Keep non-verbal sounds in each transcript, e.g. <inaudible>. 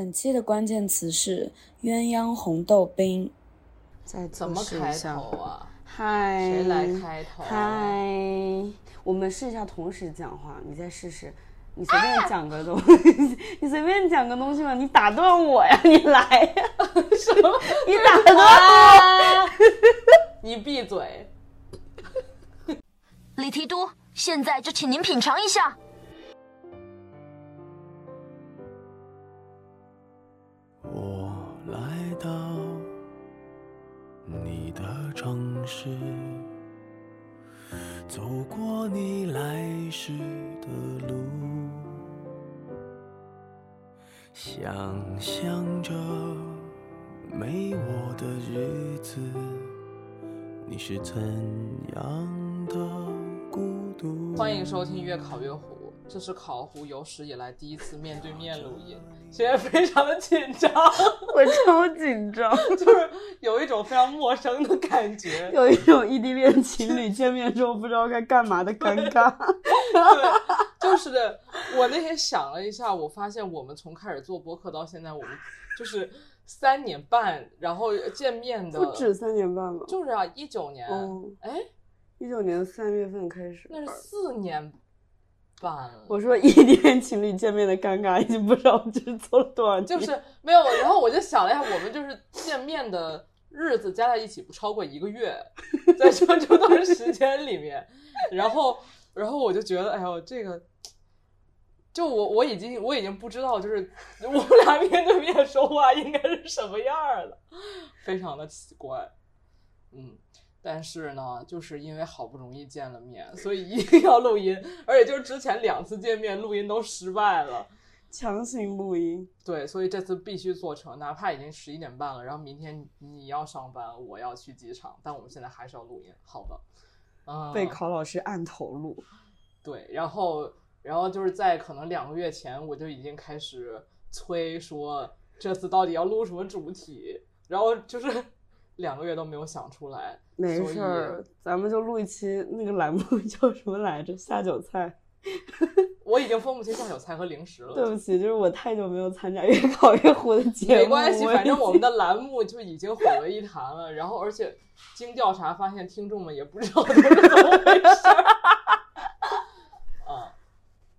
本期的关键词是鸳鸯红豆冰。再怎么开头啊？嗨，谁来开头？嗨，我们试一下同时讲话，你再试试，你随便讲个东西，<laughs> 你随便讲个东西嘛，你打断我呀，你来呀，<laughs> 什么？你打断我，<laughs> 你闭嘴！李提督，现在就请您品尝一下。到你的城市，走过你来时的路，想象着没我的日子，你是怎样的孤独？欢迎收听《越考越虎》，这是考虎有史以来第一次面对面录音，现在非常的紧张，<laughs> 我超紧张，<laughs> 就是有一种非常陌生的感觉。<laughs> 有一种异地恋情侣见面之后不知道该干嘛的尴尬。对，就是的。我那天想了一下，我发现我们从开始做播客到现在，我们就是三年半，然后见面的不止三年半吧？就是啊，一九年，嗯哎，一九年三月份开始，那是四年我说异地恋情侣见面的尴尬，已经不知道这是做了多少天，就是没有，然后我就想了一下，我们就是见面的日子加在一起不超过一个月，在这这段时间里面，然后，然后我就觉得，哎呦，这个，就我我已经我已经不知道，就是我们俩面对面说话应该是什么样儿了，非常的奇怪，嗯。但是呢，就是因为好不容易见了面，所以一定要录音，而且就是之前两次见面录音都失败了。强行录音，对，所以这次必须做成，哪怕已经十一点半了，然后明天你要上班，我要去机场，但我们现在还是要录音。好的，嗯，被考老师按头录。对，然后，然后就是在可能两个月前，我就已经开始催说这次到底要录什么主题，然后就是两个月都没有想出来。没事儿，咱们就录一期那个栏目 <laughs> 叫什么来着？下酒菜。<laughs> 我已经分不清下酒菜和零食了。对不起，就是我太久没有参加越考越糊的节目，没关系，反正我们的栏目就已经毁为一谈了。然后，而且经调查发现，听众们也不知道都 <laughs> 是怎么回事儿。啊，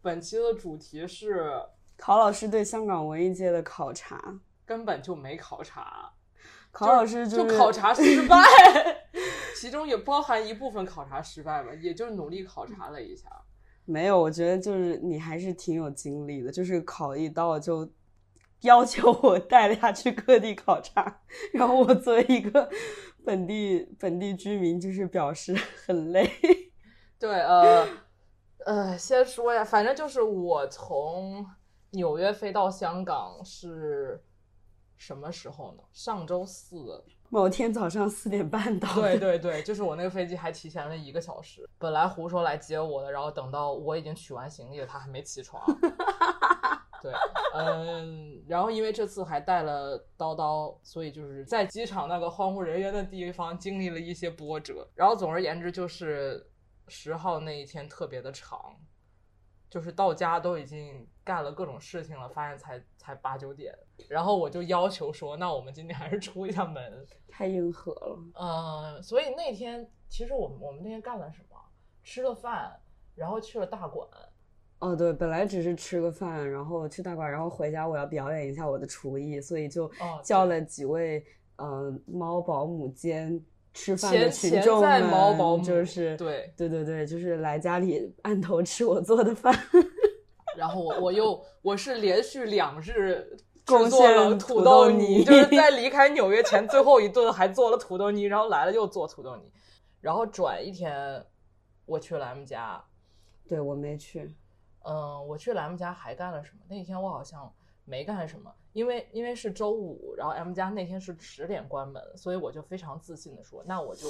本期的主题是考老师对香港文艺界的考察。根本就没考察，考老师就是考察失 <laughs> 败，其中也包含一部分考察失败吧，也就是努力考察了一下。没有，我觉得就是你还是挺有精力的，就是考一道就要求我带他去各地考察，然后我作为一个本地本地居民，就是表示很累。<laughs> 对，呃，呃，先说呀，反正就是我从纽约飞到香港是什么时候呢？上周四。某天早上四点半到，对对对，就是我那个飞机还提前了一个小时。本来胡说来接我的，然后等到我已经取完行李了，他还没起床。<laughs> 对，嗯，然后因为这次还带了叨叨，所以就是在机场那个荒无人烟的地方经历了一些波折。然后总而言之，就是十号那一天特别的长，就是到家都已经干了各种事情了，发现才才八九点。然后我就要求说，那我们今天还是出一下门。<laughs> 太硬核了。嗯，所以那天其实我们我们那天干了什么？吃了饭，然后去了大馆。哦，对，本来只是吃个饭，然后去大馆，然后回家我要表演一下我的厨艺，所以就哦叫了几位呃猫保姆兼吃饭潜的群众们，猫保姆就是对对对对，就是来家里按头吃我做的饭。<laughs> 然后我我又我是连续两日贡制作了土土豆豆泥，泥就是在 <laughs> 离开纽约前最后一顿还做了土豆泥，然后来了又做土豆泥，然后转一天我去了 M 家，对我没去，嗯，我去了 M 家还干了什么？那天我好像没干什么，因为因为是周五，然后 M 家那天是十点关门，所以我就非常自信的说，那我就，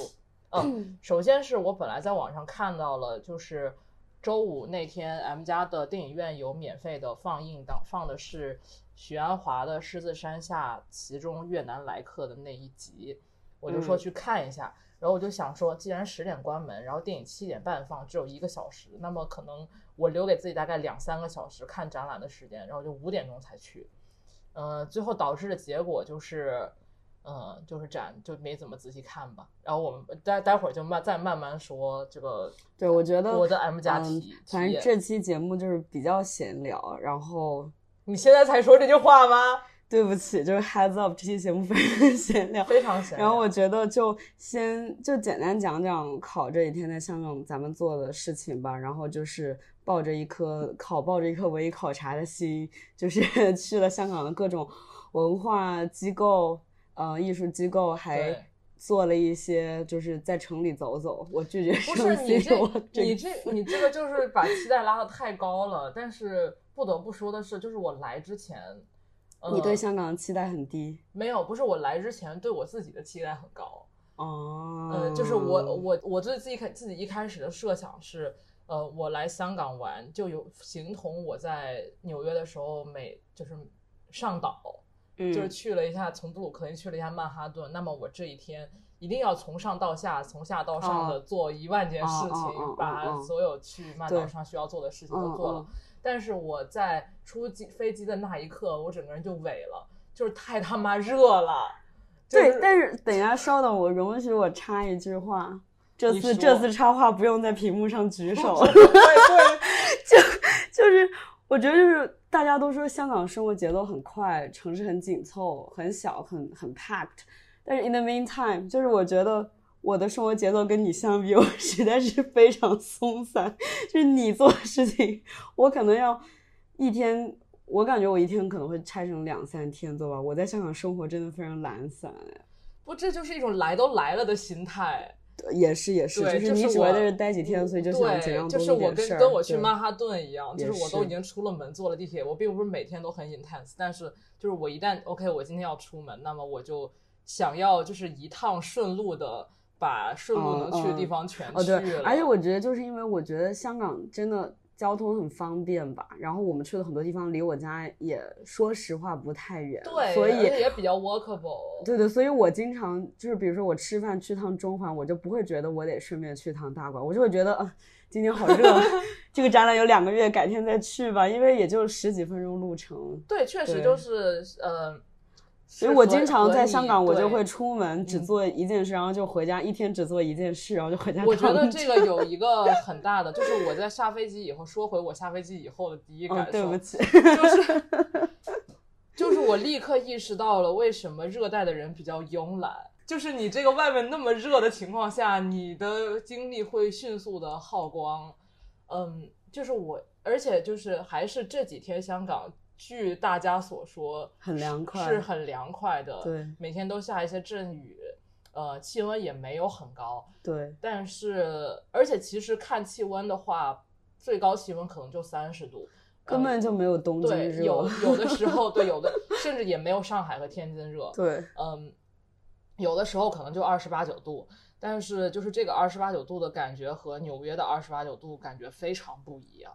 嗯，首先是我本来在网上看到了，就是周五那天 M 家的电影院有免费的放映档，放的是许鞍华的《狮子山下》其中越南来客的那一集，我就说嗯去看一下。然后我就想说，既然十点关门，然后电影七点半放，只有一个小时，那么可能我留给自己大概两三个小时看展览的时间，然后就五点钟才去。呃，最后导致的结果就是，嗯、就是展就没怎么仔细看吧。然后我们待待会儿就慢再慢慢说这个对，我觉得我的 M 加嗯体反正这期节目就是比较闲聊，然后你现在才说这句话吗？对不起，就是 heads up，这期节目非常闲聊。非常闲聊。然后我觉得就先就简单讲讲考这几天在香港咱们做的事情吧，然后就是抱着一颗考抱着一颗文艺考察的心，就是 <laughs> 去了香港的各种文化机构、呃艺术机构，还做了一些就是在城里走走。我拒绝不是你这你这你这个就是把期待拉的太高了。但是不得不说的是，就是我来之前，呃、你对香港的期待很低没有不是我来之前对我自己的期待很高。哦。呃，就是我我我对自己开自己一开始的设想是，呃，我来香港玩就有形同我在纽约的时候每就是上岛，嗯就是去了一下从布鲁克林去了一下曼哈顿，那么我这一天一定要从上到下，从下到上的哦做一万件事情，把哦所有去曼岛对上需要做的事情嗯都做了。嗯但是我在出机飞机的那一刻，我整个人就萎了，就是太他妈热了。就是对，但是等一下，稍等，我容许我插一句话。这次这次插话不用在屏幕上举手，对对，<laughs> 就是我觉得就是大家都说香港生活节奏很快，城市很紧凑、很小、很很 packed，但是 in the meantime，就是我觉得我的生活节奏跟你相比，<laughs> 我实在是非常松散。就是你做的事情，我可能要一天，我感觉我一天可能会拆成两三天做吧。我在香港生活真的非常懒散，哎不，这就是一种来都来了的心态。也是也是，对，就是我你只会在这待几天，所以就想尽对，量多就是我跟。跟我去曼哈顿一样，就是我都已经出了门，坐了地铁。我并不是每天都很 intense，但是就是我一旦 OK，我今天要出门，那么我就想要就是一趟顺路的把顺路能去的地方全哦，去了。对，而且我觉得就是因为我觉得香港真的交通很方便吧，然后我们去的很多地方离我家也说实话不太远，对，所以也比较 workable。对对，所以我经常就是比如说我吃饭去趟中环，我就不会觉得我得顺便去趟大馆，我就会觉得啊、今天好热，<laughs> 这个展览有两个月，改天再去吧，因为也就十几分钟路程。对，确实就是呃，所以我经常在香港，我就会出门只嗯做一件事，然后就回家，一天只做一件事，然后就回家我觉得这个有一 <laughs> 个很大的，就是我在下飞机以后，说回我下飞机以后的第一哦感，受，对不起，就是 <laughs> 就是我立刻意识到了为什么热带的人比较慵懒。就是你这个外面那么热的情况下，你的精力会迅速的耗光。嗯，就是我，而且就是还是这几天香港，据大家所说，很凉快是很凉快的。对每天都下一些阵雨，呃，气温也没有很高。对，但是，而且其实看气温的话，最高气温可能就三十度，根本就没有东京对，热。有有的时候，<laughs> 对，有的甚至也没有上海和天津热，对嗯，有的时候可能就二十八九度，但是就是这个二十八九度的感觉和纽约的二十八九度感觉非常不一样。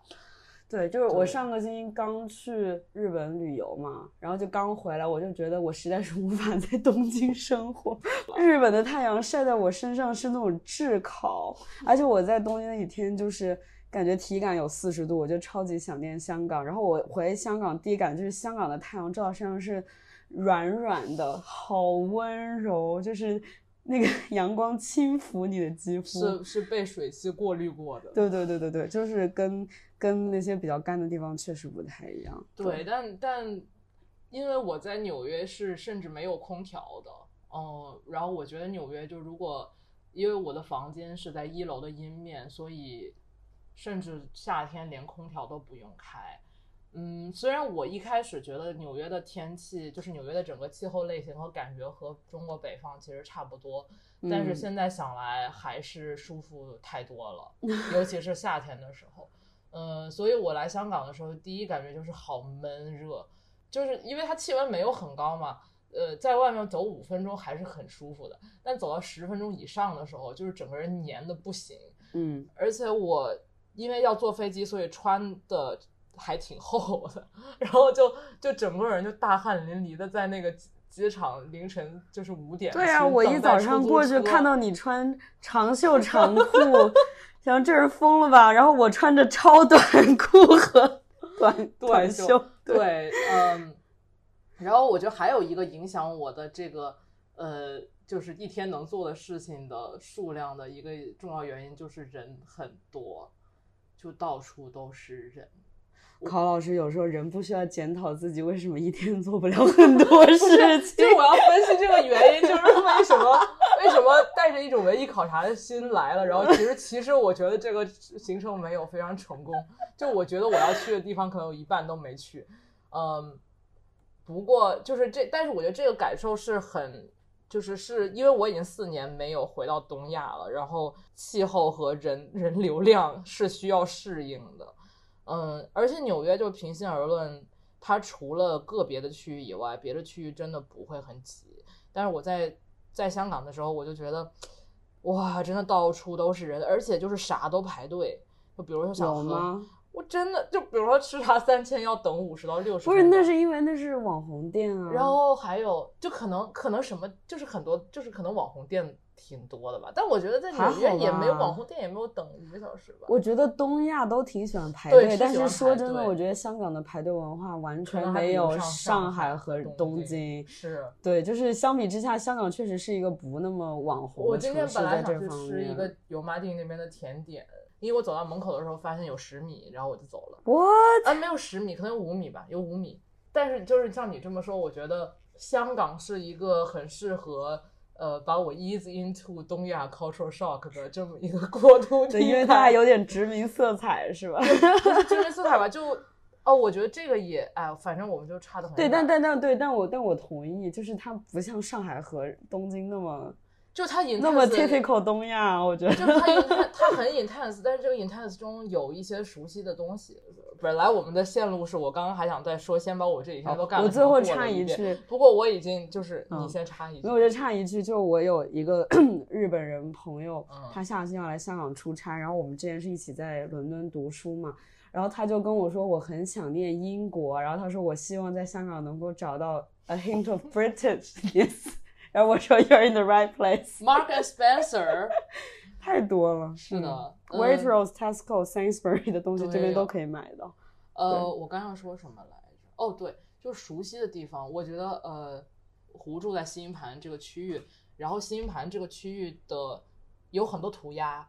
对，就是我上个星期刚去日本旅游嘛，然后就刚回来，我就觉得我实在是无法在东京生活。日本的太阳晒在我身上是那种炙烤，而且我在东京那几天就是感觉体感有四十度，我就超级想念香港。然后我回香港第一感就是香港的太阳照到身上是软软的，好温柔，就是那个 <laughs> 阳光轻抚你的肌肤。是是被水汽过滤过的，对对对对对，就是跟跟那些比较干的地方确实不太一样。对，但但因为我在纽约是甚至没有空调的，嗯，然后我觉得纽约就如果因为我的房间是在一楼的阴面，所以甚至夏天连空调都不用开。嗯，虽然我一开始觉得纽约的天气，就是纽约的整个气候类型和感觉和中国北方其实差不多，但是嗯现在想来还是舒服太多了，尤其是夏天的时候。嗯，所以我来香港的时候，第一感觉就是好闷热，就是因为它气温没有很高嘛，呃，在外面走五分钟还是很舒服的，但走到十分钟以上的时候，就是整个人黏的不行。嗯，而且我因为要坐飞机，所以穿的还挺厚的，然后就就整个人就大汗淋漓的在那个机机场凌晨就是五点。对啊，我一早上过去看到你穿长袖长裤，想这人疯了吧？然后我穿着超短裤和短短袖，对，嗯，然后我觉得还有一个影响我的这个呃，就是一天能做的事情的数量的一个重要原因，就是人很多，就到处都是人。考老师有时候人不需要检讨自己为什么一天做不了很多事情，就我要分析这个原因，就是为什么为什么带着一种文艺考察的心来了，然后其实其实我觉得这个行程没有非常成功，就我觉得我要去的地方可能有一半都没去，嗯，不过就是这，但是我觉得这个感受是很。就是是因为我已经四年没有回到东亚了，然后气候和人人流量是需要适应的。嗯，而且纽约就平心而论，它除了个别的区域以外，别的区域真的不会很挤。但是我在在香港的时候，我就觉得，哇，真的到处都是人，而且就是啥都排队。就比如说想喝，我真的就比如说吃茶三千要等五十到六十。不是，那是因为那是网红店啊。然后还有，就可能可能什么，就是很多，就是可能网红店。挺多的吧，但我觉得在纽约也没有网红店，也没有等一个小时吧。我觉得东亚都挺喜欢排队，但是说真的，我觉得香港的排队文化完全没有上海和东京。是，对，就是相比之下，香港确实是一个不那么网红。我今天本来想去吃一个油麻地那边的甜点，因为我走到门口的时候发现有十米，然后我就走了。What？啊，没有十米，可能有五米吧，有五米。但是就是像你这么说，我觉得香港是一个很适合。呃，把我 ease into 东亚 cultural shock 的这么一个过渡 <laughs> 对，因为它还有点殖民色彩，是吧？不是殖民色彩吧？就哦，我觉得这个也哎，反正我们就差的很。对，但但但对，但我但我同意，就是它不像上海和东京那么。就他 intense，那么 typical 东亚，我觉得。就是它 intense，它很 intense，但是这个 intense 中有一些熟悉的东西。本来我们的线路是我刚刚还想再说，先把我这几天都干了。我最后插一句，不过我已经就是你先插一句。那我就插一句，就我有一个日本人朋友，他下星期要来香港出差，然后我们之前是一起在伦敦读书嘛，然后他就跟我说我很想念英国，然后他说我希望在香港能够找到 a hint of British，yes。然后我说，You're in the right place。Mark and Spencer，<laughs> 太多了。是的，Waitrose、Tesco、Sainsbury 的东西这边都可以买到。呃，我刚要说什么来着？哦，对，就是熟悉的地方。我觉得，呃，湖住在新盘这个区域，然后新盘这个区域的有很多涂鸦。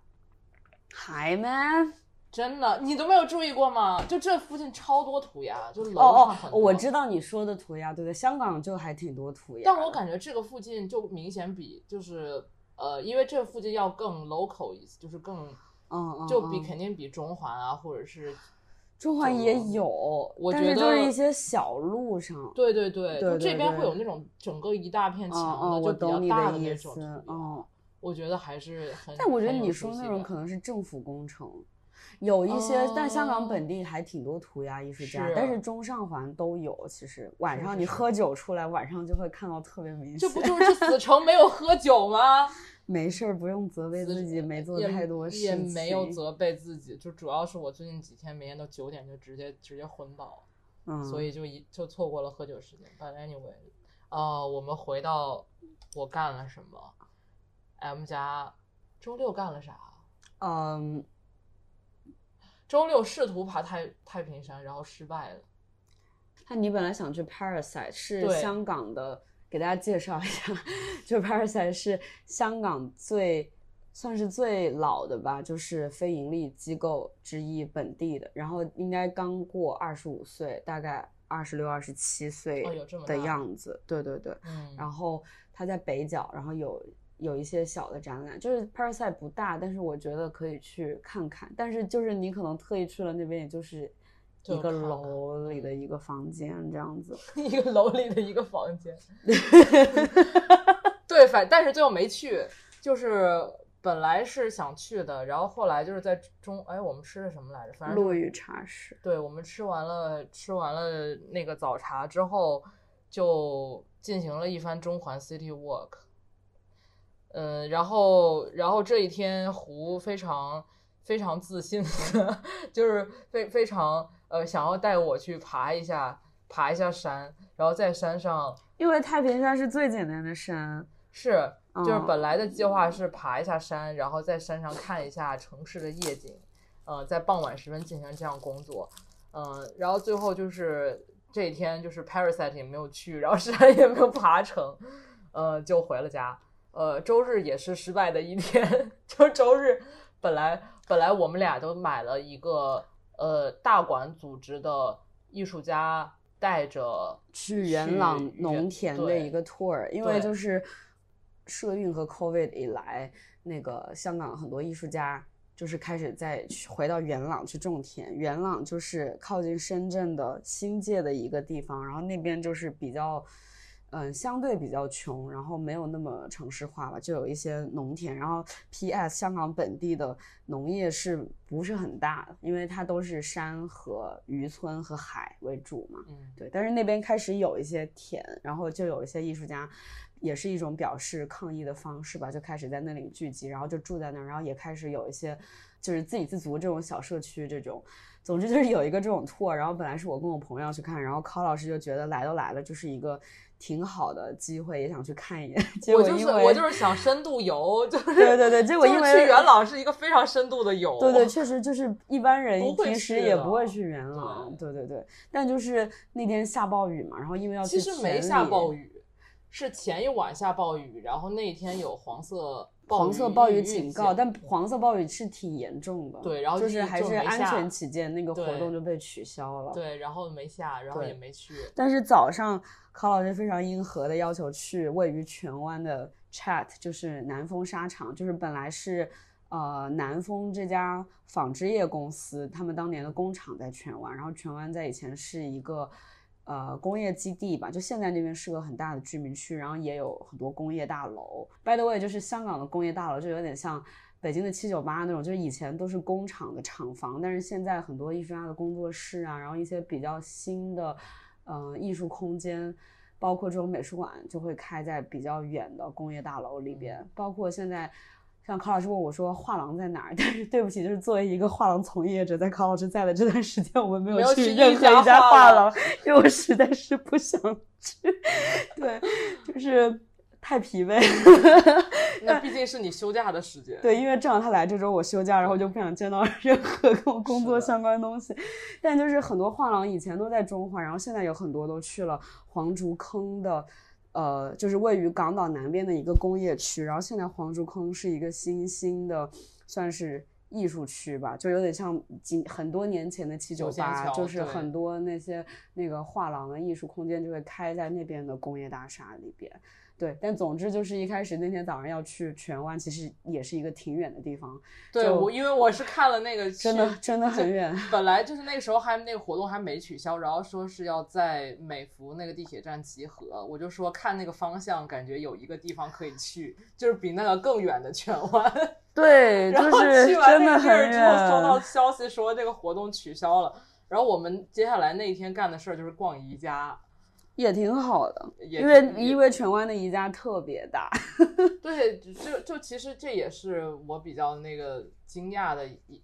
Hi man。真的，你都没有注意过吗？就这附近超多涂鸦，就楼上很多。我知道你说的涂鸦，对对，香港就还挺多涂鸦。但我感觉这个附近就明显比就是呃，因为这附近要更 local 一些，就是更嗯嗯，就比肯定比中环啊，或者是中环也有，我觉得就是一些小路上。对对对，就这边会有那种整个一大片墙的，就比较大的那种。嗯，我觉得还是很。但我觉得你说那种可能是政府工程。有一些，但香港本地还挺多涂鸦艺术家，但是中上环都有。其实晚上你喝酒出来，晚上就会看到特别明显。这不就是死城没有喝酒吗？<laughs> 没事儿，不用责备自己，没做太多事情。也没有责备自己，就主要是我最近几天每天都九点就直接直接昏倒，嗯，所以就一就错过了喝酒时间。But anyway，呃，我们回到我干了什么？M 家周六干了啥？嗯。周六试图爬太太平山，然后失败了。那你本来想去 Parasite，是香港的，给大家介绍一下，<laughs> 就 Parasite 是香港最算是最老的吧，就是非盈利机构之一，本地的，然后应该刚过二十五岁，大概二十六、二十七岁的样子。对对对，嗯。然后他在北角，然后有。有一些小的展览，就是 Parasite 不大，但是我觉得可以去看看。但是就是你可能特意去了那边，也就是一个楼里的一个房间这样子，<laughs> 一个楼里的一个房间。<laughs> 对，反但是最后没去，就是本来是想去的，然后后来就是在中，哎，我们吃的什么来着？反正落雨茶室。对，我们吃完了吃完了那个早茶之后，就进行了一番中环 City Walk。嗯，然后，然后这一天胡非常非常自信的，<laughs> 就是非非常呃想要带我去爬一下爬一下山，然后在山上，因为太平山是最简单的山，是就是本来的计划是爬一下山，然后在山上看一下城市的夜景，呃，在傍晚时分进行这样工作，嗯，然后最后就是。这一天就是 Parasite 也没有去，然后山也没有爬成，呃，就回了家。呃，周日也是失败的一天，<laughs> 就周日本来本来我们俩都买了一个呃大馆组织的艺术家带着去元朗农田的一个 tour，因为就是社运和 COVID 以来，那个香港很多艺术家就是开始在回到元朗去种田。元朗就是靠近深圳的新界的一个地方，然后那边就是比较。嗯，相对比较穷，然后没有那么城市化吧，就有一些农田。然后 P.S. 香港本地的农业是不是很大的？因为它都是山和渔村和海为主嘛。嗯，对，但是那边开始有一些田，然后就有一些艺术家，也是一种表示抗议的方式吧，就开始在那里聚集，然后就住在那儿，然后也开始有一些就是自给自足这种小社区这种。总之就是有一个这种 tour，然后本来是我跟我朋友去看，然后考老师就觉得来都来了，就是一个挺好的机会，也想去看一眼。<laughs> 结我就是果因为我就是想深度游，就 <laughs> 是对对对，结果因为去元朗是一个非常深度的游，对对，<laughs> 确实就是一般人平时也不会去元朗，对对对。但就是那天下暴雨嘛，然后因为要去其实没下暴雨，是前一晚下暴雨，然后那一天有黄色黄色暴雨警告，但黄色暴雨是挺严重的。对然后就是还是安全起见，那个活动就被取消了。。对，然后没下，然后也没去。但是早上考老师非常硬核的要求去位于荃湾的 Chat，就是南丰纱厂，就是本来是呃南丰这家纺织业公司，他们当年的工厂在荃湾，然后荃湾在以前是一个。呃，工业基地吧，就现在那边是个很大的居民区，然后也有很多工业大楼。By the way，就是香港的工业大楼就有点像北京的七九八那种，就是以前都是工厂的厂房，但是现在很多艺术家的工作室啊，然后一些比较新的，呃，艺术空间，包括这种美术馆就会开在比较远的工业大楼里边，包括现在。像康老师问我说画廊在哪儿，<laughs> 但是对不起，就是作为一个画廊从业者，在康老师在的这段时间，我们没没有去去任何一家画廊，因为我实在是不想去，<laughs> 对，就是太疲惫。那毕竟是你休假的时间。对，因为正好他来这周我休假，然后就不想见到任何跟我工作相关的东西。但就是很多画廊以前都在中环，然后现在有很多都去了黄竹坑的，呃，就是位于港岛南边的一个工业区。然后现在黄竹坑是一个新兴的，算是。艺术区吧，就有点像几很多年前的七九八，就是很多那些那个画廊的艺术空间就会开在那边的工业大厦里边。对，但总之就是一开始那天早上要去荃湾，其实也是一个挺远的地方，对，我因为我是看了那个真的真的很远。<laughs> 本来就是那个时候还那个活动还没取消，然后说是要在美孚那个地铁站集合，我就说看那个方向，感觉有一个地方可以去，就是比那个更远的荃湾。<laughs> 对，然后去完的那个地儿之后，收到。消息说这个活动取消了。然后我们接下来那一天干的事儿就是逛宜家，也挺好的，也因为因为荃湾的宜家特别大。<laughs> 对，就就其实这也是我比较那个惊讶的一，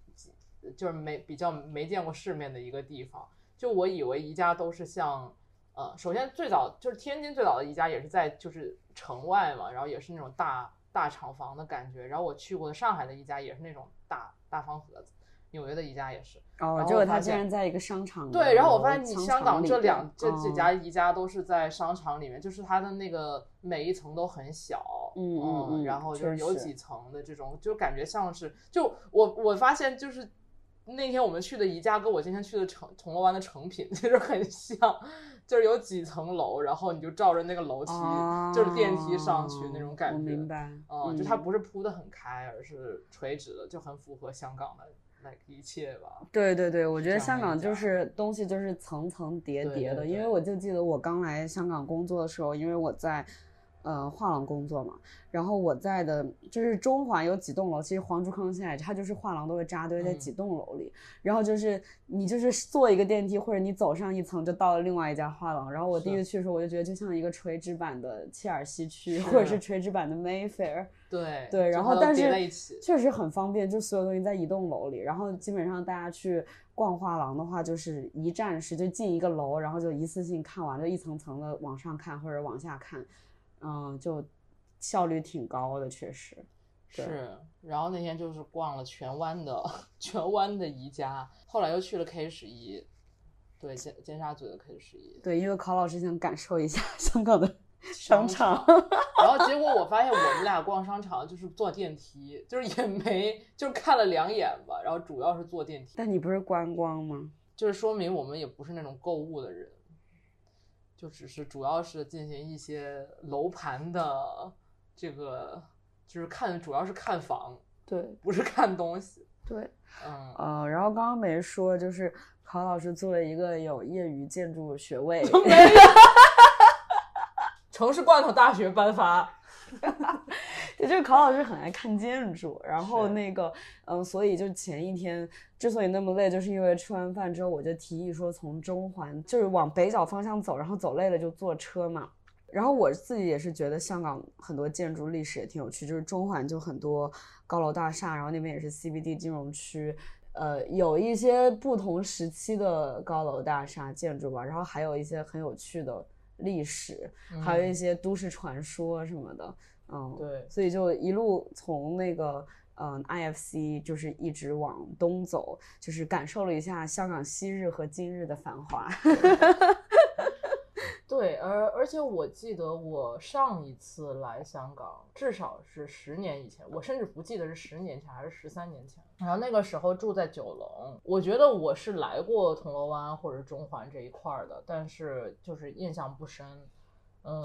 就是没比较没见过世面的一个地方。就我以为宜家都是像，呃，首先最早就是天津最早的宜家也是在就是城外嘛，然后也是那种大大厂房的感觉。然后我去过的上海的宜家也是那种大大方盒子，纽约的宜家也是。哦，然结果他竟然在一个商场的对，然后我发现你香港这两这几嗯家宜家都是在商场里面，就是它的那个每一层都很小，嗯嗯嗯然后就是有几层的这种，就感觉像是就我我发现就是那天我们去的宜家跟我今天去的成铜锣湾的成品其实很像，就是有几层楼，然后你就照着那个楼梯、就是电梯上去那种感觉，明白。嗯，就它不是铺的很开，而是垂直的，就很符合香港的那个一切吧。对对对，我觉得香港就是东西就是层层叠对对叠的，因为我就记得我刚来香港工作的时候，因为我在呃画廊工作嘛，然后我在的就是中环有几栋楼，其实黄竹坑现在它就是画廊都会扎堆在嗯。几栋楼里，然后就是你就是坐一个电梯或者你走上一层就到了另外一家画廊，然后我第一次。去的时候我就觉得就像一个垂直版的切尔西区或者是是垂直版的 Mayfair。对对，然后但是确实很方便，就所有东西在一栋楼里，然后基本上大家去逛画廊的话，就是一站式，就进一个楼，然后就一次性看完，就一层层的往上看或者往下看，嗯，就效率挺高的，确实。是，然后那天就是逛了荃湾的 <laughs> 荃湾的宜家，后来又去了 K 十一，对尖尖沙咀的 K 十一对，因为考老师想感受一下 <laughs> 香港的商场。然后结果我发现我们俩逛商场就是坐电梯，就是也没就是看了两眼吧，然后主要是坐电梯，但你不是观光吗？就是说明我们也不是那种购物的人，就只是主要是进行一些楼盘的这个，就是看主要是看房，对。不是看东西。对，嗯，呃，然后刚刚没说，就是考老师作为一个有业余建筑学位，<laughs> 没有。<laughs> 城市罐头大学颁发，<laughs> 对，就是考老师很爱看建筑，然后那个，嗯，所以就前一天之所以那么累，就是因为吃完饭之后，我就提议说从中环就是往北角方向走，然后走累了就坐车嘛。然后我自己也是觉得香港很多建筑历史也挺有趣，就是中环就很多高楼大厦，然后那边也是 CBD 金融区，呃，有一些不同时期的高楼大厦建筑吧，然后还有一些很有趣的历史，还有一些都市传说什么的，嗯，对所以就一路从那个嗯 IFC 就是一直往东走，就是感受了一下香港昔日和今日的繁华。<laughs> 对，而而且我记得我上一次来香港，至少是十年以前，我甚至不记得是十年前还是十三年前。然后那个时候住在九龙，我觉得我是来过铜锣湾或者中环这一块儿的，但是就是印象不深。嗯，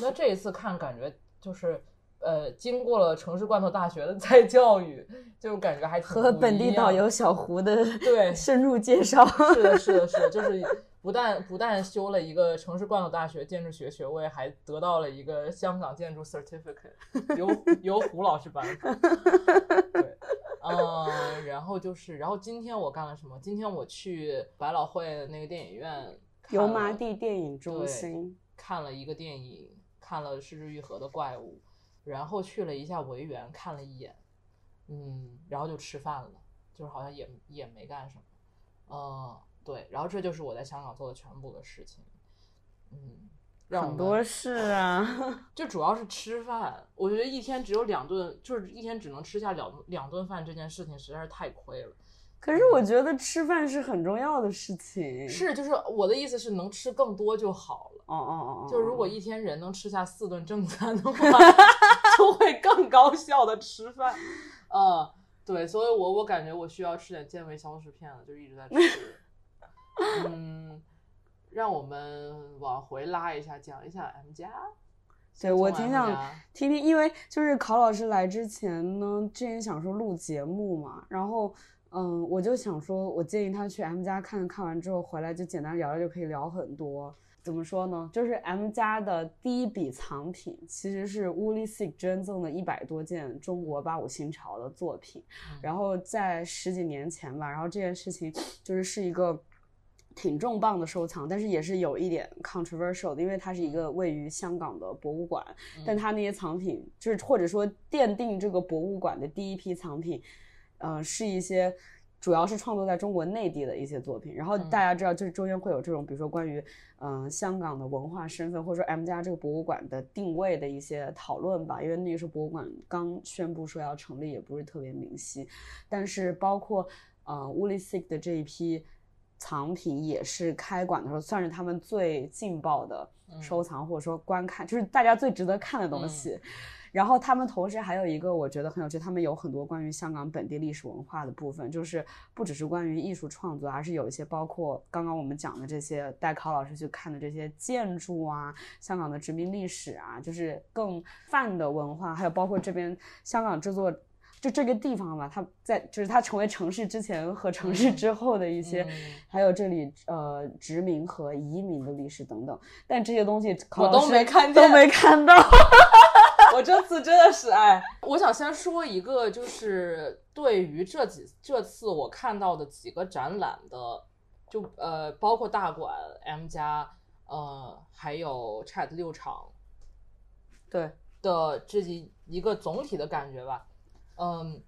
那这一次看感觉就是。呃，经过了城市罐头大学的再教育，就感觉还挺和本地导游小胡的对 <laughs> 深入介绍。是的，是的，是的，就是 <laughs> 不但不但修了一个城市罐头大学建筑学学位，还得到了一个香港建筑 certificate，<laughs> 由由胡老师颁发。对，嗯，然后就是，然后今天我干了什么？今天我去百老汇那个电影院油麻地电影中心，看了一个电影，看了《失之愈合的怪物》，然后去了一下维园看了一眼，嗯，然后就吃饭了，就是好像也也没干什么，嗯，对，然后这就是我在香港做的全部的事情，嗯，让很多事啊。<laughs> 就主要是吃饭，我觉得一天只有两顿，就是一天只能吃下两两顿饭这件事情实在是太亏了。可是我觉得吃饭是很重要的事情。是，就是我的意思是能吃更多就好了。哦哦哦哦，就如果一天人能吃下四顿正餐的话，<laughs> 就会更高效的吃饭。呃，对，所以我我感觉我需要吃点健胃消食片了，就一直在吃。<laughs> 嗯，让我们往回拉一下，讲一下 M 加。对我挺想听听，因为就是考老师来之前呢，之前想说录节目嘛，然后嗯，我就想说，我建议他去 M 家看看完之后回来就简单聊聊，就可以聊很多。怎么说呢？就是 M 家的第一笔藏品其实是 Woolly Sig 捐赠的一百多件中国八五新潮的作品，然后在十几年前吧，然后这件事情就是是一个挺重磅的收藏，但是也是有一点 controversial 的，因为它是一个位于香港的博物馆，但它那些藏品就是或者说奠定这个博物馆的第一批藏品，呃，是一些主要是创作在中国内地的一些作品。然后大家知道，就是中间会有这种，比如说关于嗯、呃香港的文化身份，或者说 M 家这个博物馆的定位的一些讨论吧。因为那个时候博物馆刚宣布说要成立，也不是特别明晰。但是包括呃 Woolly Sig 的这一批藏品也是开馆的时候，算是他们最劲爆的收藏，或者说观看，就是大家最值得看的东西。然后他们同时还有一个我觉得很有趣，他们有很多关于香港本地历史文化的部分，就是不只是关于艺术创作，而是有一些包括刚刚我们讲的这些带考老师去看的这些建筑啊，香港的殖民历史啊，就是更泛的文化，还有包括这边香港这座。就这个地方吧，它在就是它成为城市之前和城市之后的一些，嗯还有这里呃殖民和移民的历史等等。但这些东西考我都没看见都没看到。我这次真的是哎，<laughs> 我想先说一个，就是对于这几这次我看到的几个展览的，就呃包括大馆 M 加，呃还有 Chat 六场对，的这几一个总体的感觉吧，嗯，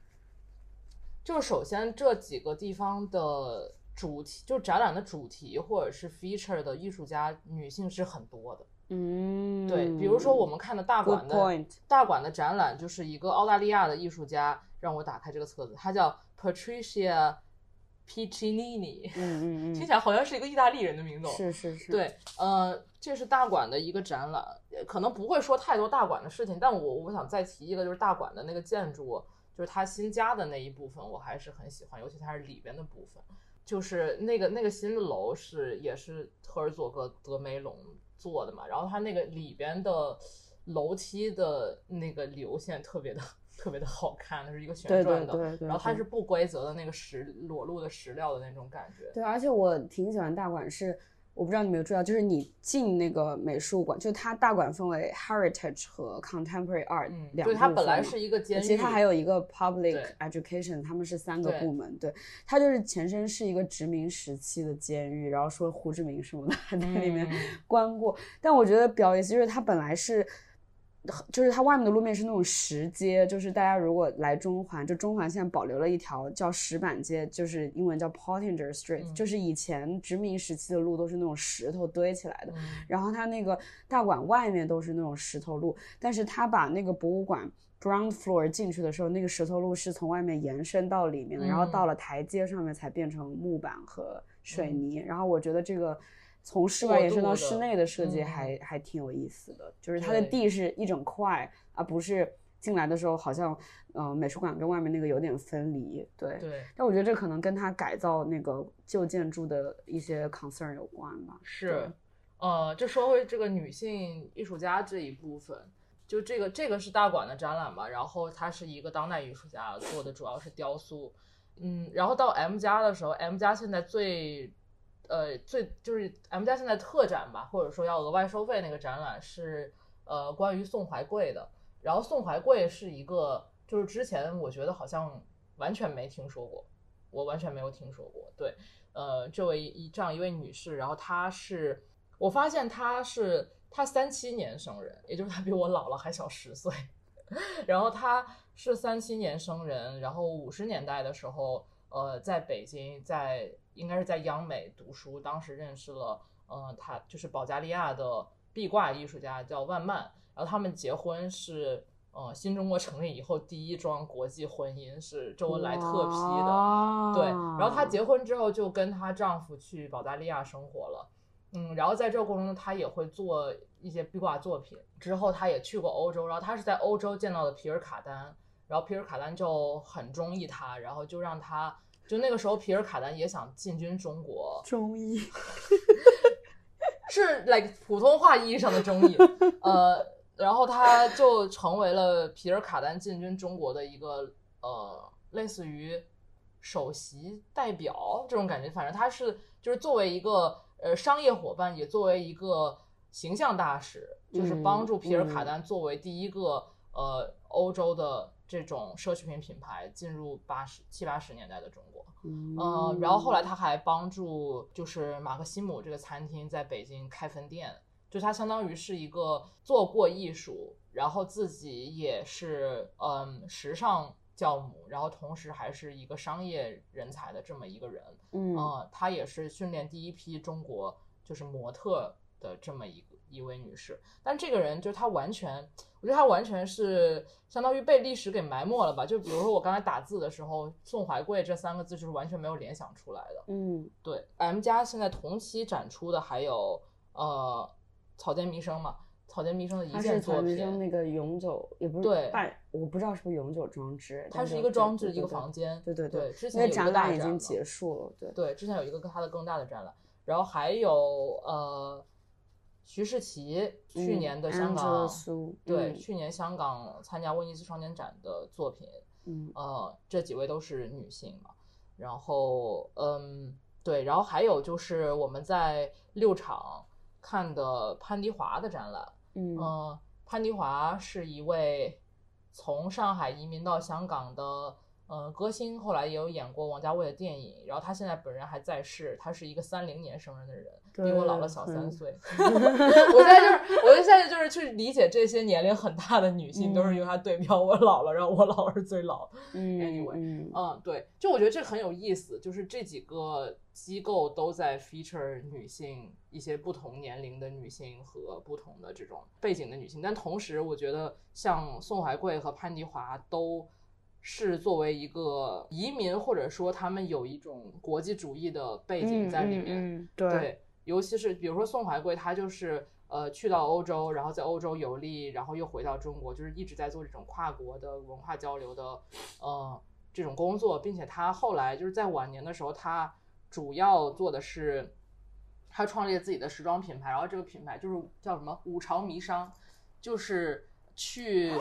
就是首先这几个地方的主题，就展览的主题或者是 feature 的艺术家女性是很多的。嗯，对，比如说我们看的大馆的大馆的展览，就是一个澳大利亚的艺术家，让我打开这个册子，他叫 Patricia Piccinini，嗯嗯 <laughs> 听起来好像是一个意大利人的名字哦。是是是，，对，呃，这是大馆的一个展览，呃可能不会说太多大馆的事情，但我我想再提一个，就是大馆的那个建筑，就是他新加的那一部分，我还是很喜欢，尤其它是里边的部分，就是那个那个新的楼是也是赫尔佐格德梅隆做的嘛，然后它那个里边的楼梯的那个流线特别的 <laughs> 特别的好看，它是一个旋转的，对对对，对然后它是不规则的那个石裸露的石料的那种感觉，对，而且我挺喜欢大馆是，我不知道你有没有注意到，就是你进那个美术馆，就它大馆分为 heritage 和 contemporary art 嗯，两对，它部分嘛本来是一个监狱，其实它还有一个 public education，他们是三个部门。对，它就是前身是一个殖民时期的监狱，然后说胡志明什么的 <laughs> 还在里面嗯关过。但我觉得比较有意思，就是它本来是。就是它外面的路面是那种石阶，就是大家如果来中环，就中环现在保留了一条叫石板街，就是英文叫 Pottinger Street，、嗯就是以前殖民时期的路都是那种石头堆起来的。嗯然后它那个大馆外面都是那种石头路，但是它把那个博物馆 ground floor 进去的时候，那个石头路是从外面延伸到里面的，然后嗯到了台阶上面才变成木板和水嗯泥。然后我觉得这个从室外延伸到室内的设计嗯还、还挺有意思的，就是它的地是一整块，而不是进来的时候好像嗯、呃美术馆跟外面那个有点分离。对。对。但我觉得这可能跟它改造那个旧建筑的一些 concern 有关吧。是，呃，就说回这个女性艺术家这一部分，就这个这个是大馆的展览嘛，然后它是一个当代艺术家做的，主要是雕塑，嗯，然后到 M 家的时候，M 家现在最，呃，最就是 M 家现在特展吧，或者说要额外收费那个展览是呃关于宋怀贵的，然后宋怀贵是一个，就是之前我觉得好像完全没听说过，我完全没有听说过，对。呃，这位一这样一位女士，然后她是，我发现她是她三七年生人，也就是她比我姥姥还小十岁，<laughs> 然后她是三七年生人，然后五十年代的时候，呃，在北京，在应该是在央美读书，当时认识了，呃，他就是保加利亚的壁挂艺术家叫万曼，然后他们结婚是。呃，新中国成立以后第一桩国际婚姻是周恩来特批的，对，然后她结婚之后就跟她丈夫去保加利亚生活了，嗯，然后在这个过程中她也会做一些壁挂作品。之后她也去过欧洲，然后她是在欧洲见到的皮尔卡丹，然后皮尔卡丹就很中意他，然后就让他就那个时候皮尔卡丹也想进军中国，中医，<laughs> 是 like 普通话意义上的中医，呃，然后他就成为了皮尔卡丹进军中国的一个呃，类似于首席代表这种感觉。反正他是就是作为一个呃商业伙伴，也作为一个形象大使，就是帮助皮尔卡丹作为第一个、呃欧洲的这种奢侈品品牌进入八十七八十年代的中国。嗯嗯，然后后来他还帮助就是马克西姆这个餐厅在北京开分店，就他相当于是一个做过艺术，然后自己也是嗯时尚教母，然后同时还是一个商业人才的这么一个人。嗯嗯，她也是训练第一批中国就是模特的这么一个一位女士，但这个人就是她完全，我觉得她完全是相当于被历史给埋没了吧。就比如说我刚才打字的时候，宋怀贵这三个字就是完全没有联想出来的。嗯对，M 家现在同期展出的还有呃草间弥生嘛，草间弥生的一件作品，那个永久，也不是对半，我不知道是不是永久装置，它是一个装置，一个房间。对对对，之前有一个展览已经结束了，对，对，之前有一个跟他的更大的展览，然后还有呃，徐世奇去嗯年的香港，苏对，嗯。去年香港参加威尼斯双年展的作品，嗯。呃，这几位都是女性嘛，然后嗯，对，然后还有就是我们在六场看的潘迪华的展览，嗯。嗯，潘迪华是一位从上海移民到香港的呃歌星，后来也有演过王家卫的电影。然后他现在本人还在世，他是一个三零年生人的人，比我姥姥小三岁。<laughs> 我现在就是，我现在就是去理解这些年龄很大的女性，都是因为她对标我姥姥，然后我姥姥是最老 anyway，嗯嗯，对，就我觉得这很有意思，就是这几个机构都在 feature 女性一些不同年龄的女性和不同的这种背景的女性，但同时我觉得像宋怀贵和潘迪华都是作为一个移民，或者说他们有一种国际主义的背景在里面。嗯嗯对对，尤其是比如说宋怀贵，他就是呃去到欧洲，然后在欧洲游历，然后又回到中国，就是一直在做这种跨国的文化交流的呃这种工作，并且他后来就是在晚年的时候，他主要做的是他创立了自己的时装品牌，然后这个品牌就是叫什么？五朝迷商，就是去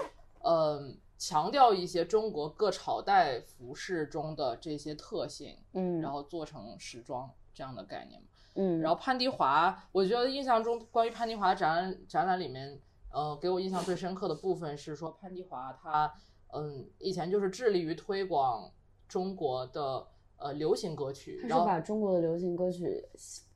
呃强调一些中国各朝代服饰中的这些特性，嗯，然后做成时装这样的概念嘛。嗯，然后潘迪华，我觉得印象中关于潘迪华展览展览里面，呃，给我印象最深刻的部分是说潘迪华他，嗯，以前就是致力于推广中国的呃流行歌曲，他是然后把中国的流行歌曲，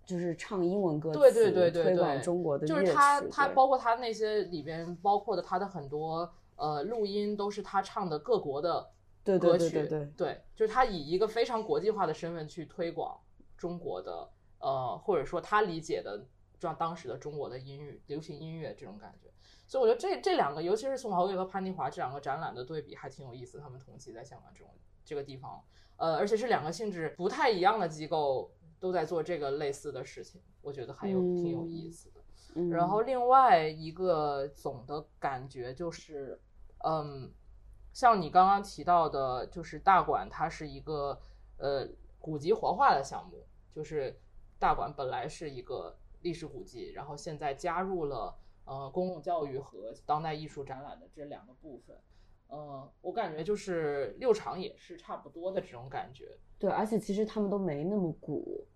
就是唱英文歌词，对对对对推广对中国的就是他他包括他那些里边包括的他的很多呃录音都是他唱的各国的对对歌曲，对对对就是他以一个非常国际化的身份去推广中国的呃或者说他理解的这样当时的中国的音乐流行音乐这种感觉。所以我觉得这这两个，尤其是宋华贵和潘妮华这两个展览的对比还挺有意思。他们同期在香港这种这个地方，呃，而且是两个性质不太一样的机构都在做这个类似的事情，我觉得还有挺有意思的。嗯然后另外一个总的感觉就是，嗯，像你刚刚提到的，就是大馆它是一个呃古籍活化的项目，就是大馆本来是一个历史古迹，然后现在加入了呃公共教育和当代艺术展览的这两个部分。嗯，我感觉就是六场也是差不多的这种感觉，对，而且其实他们都没那么古，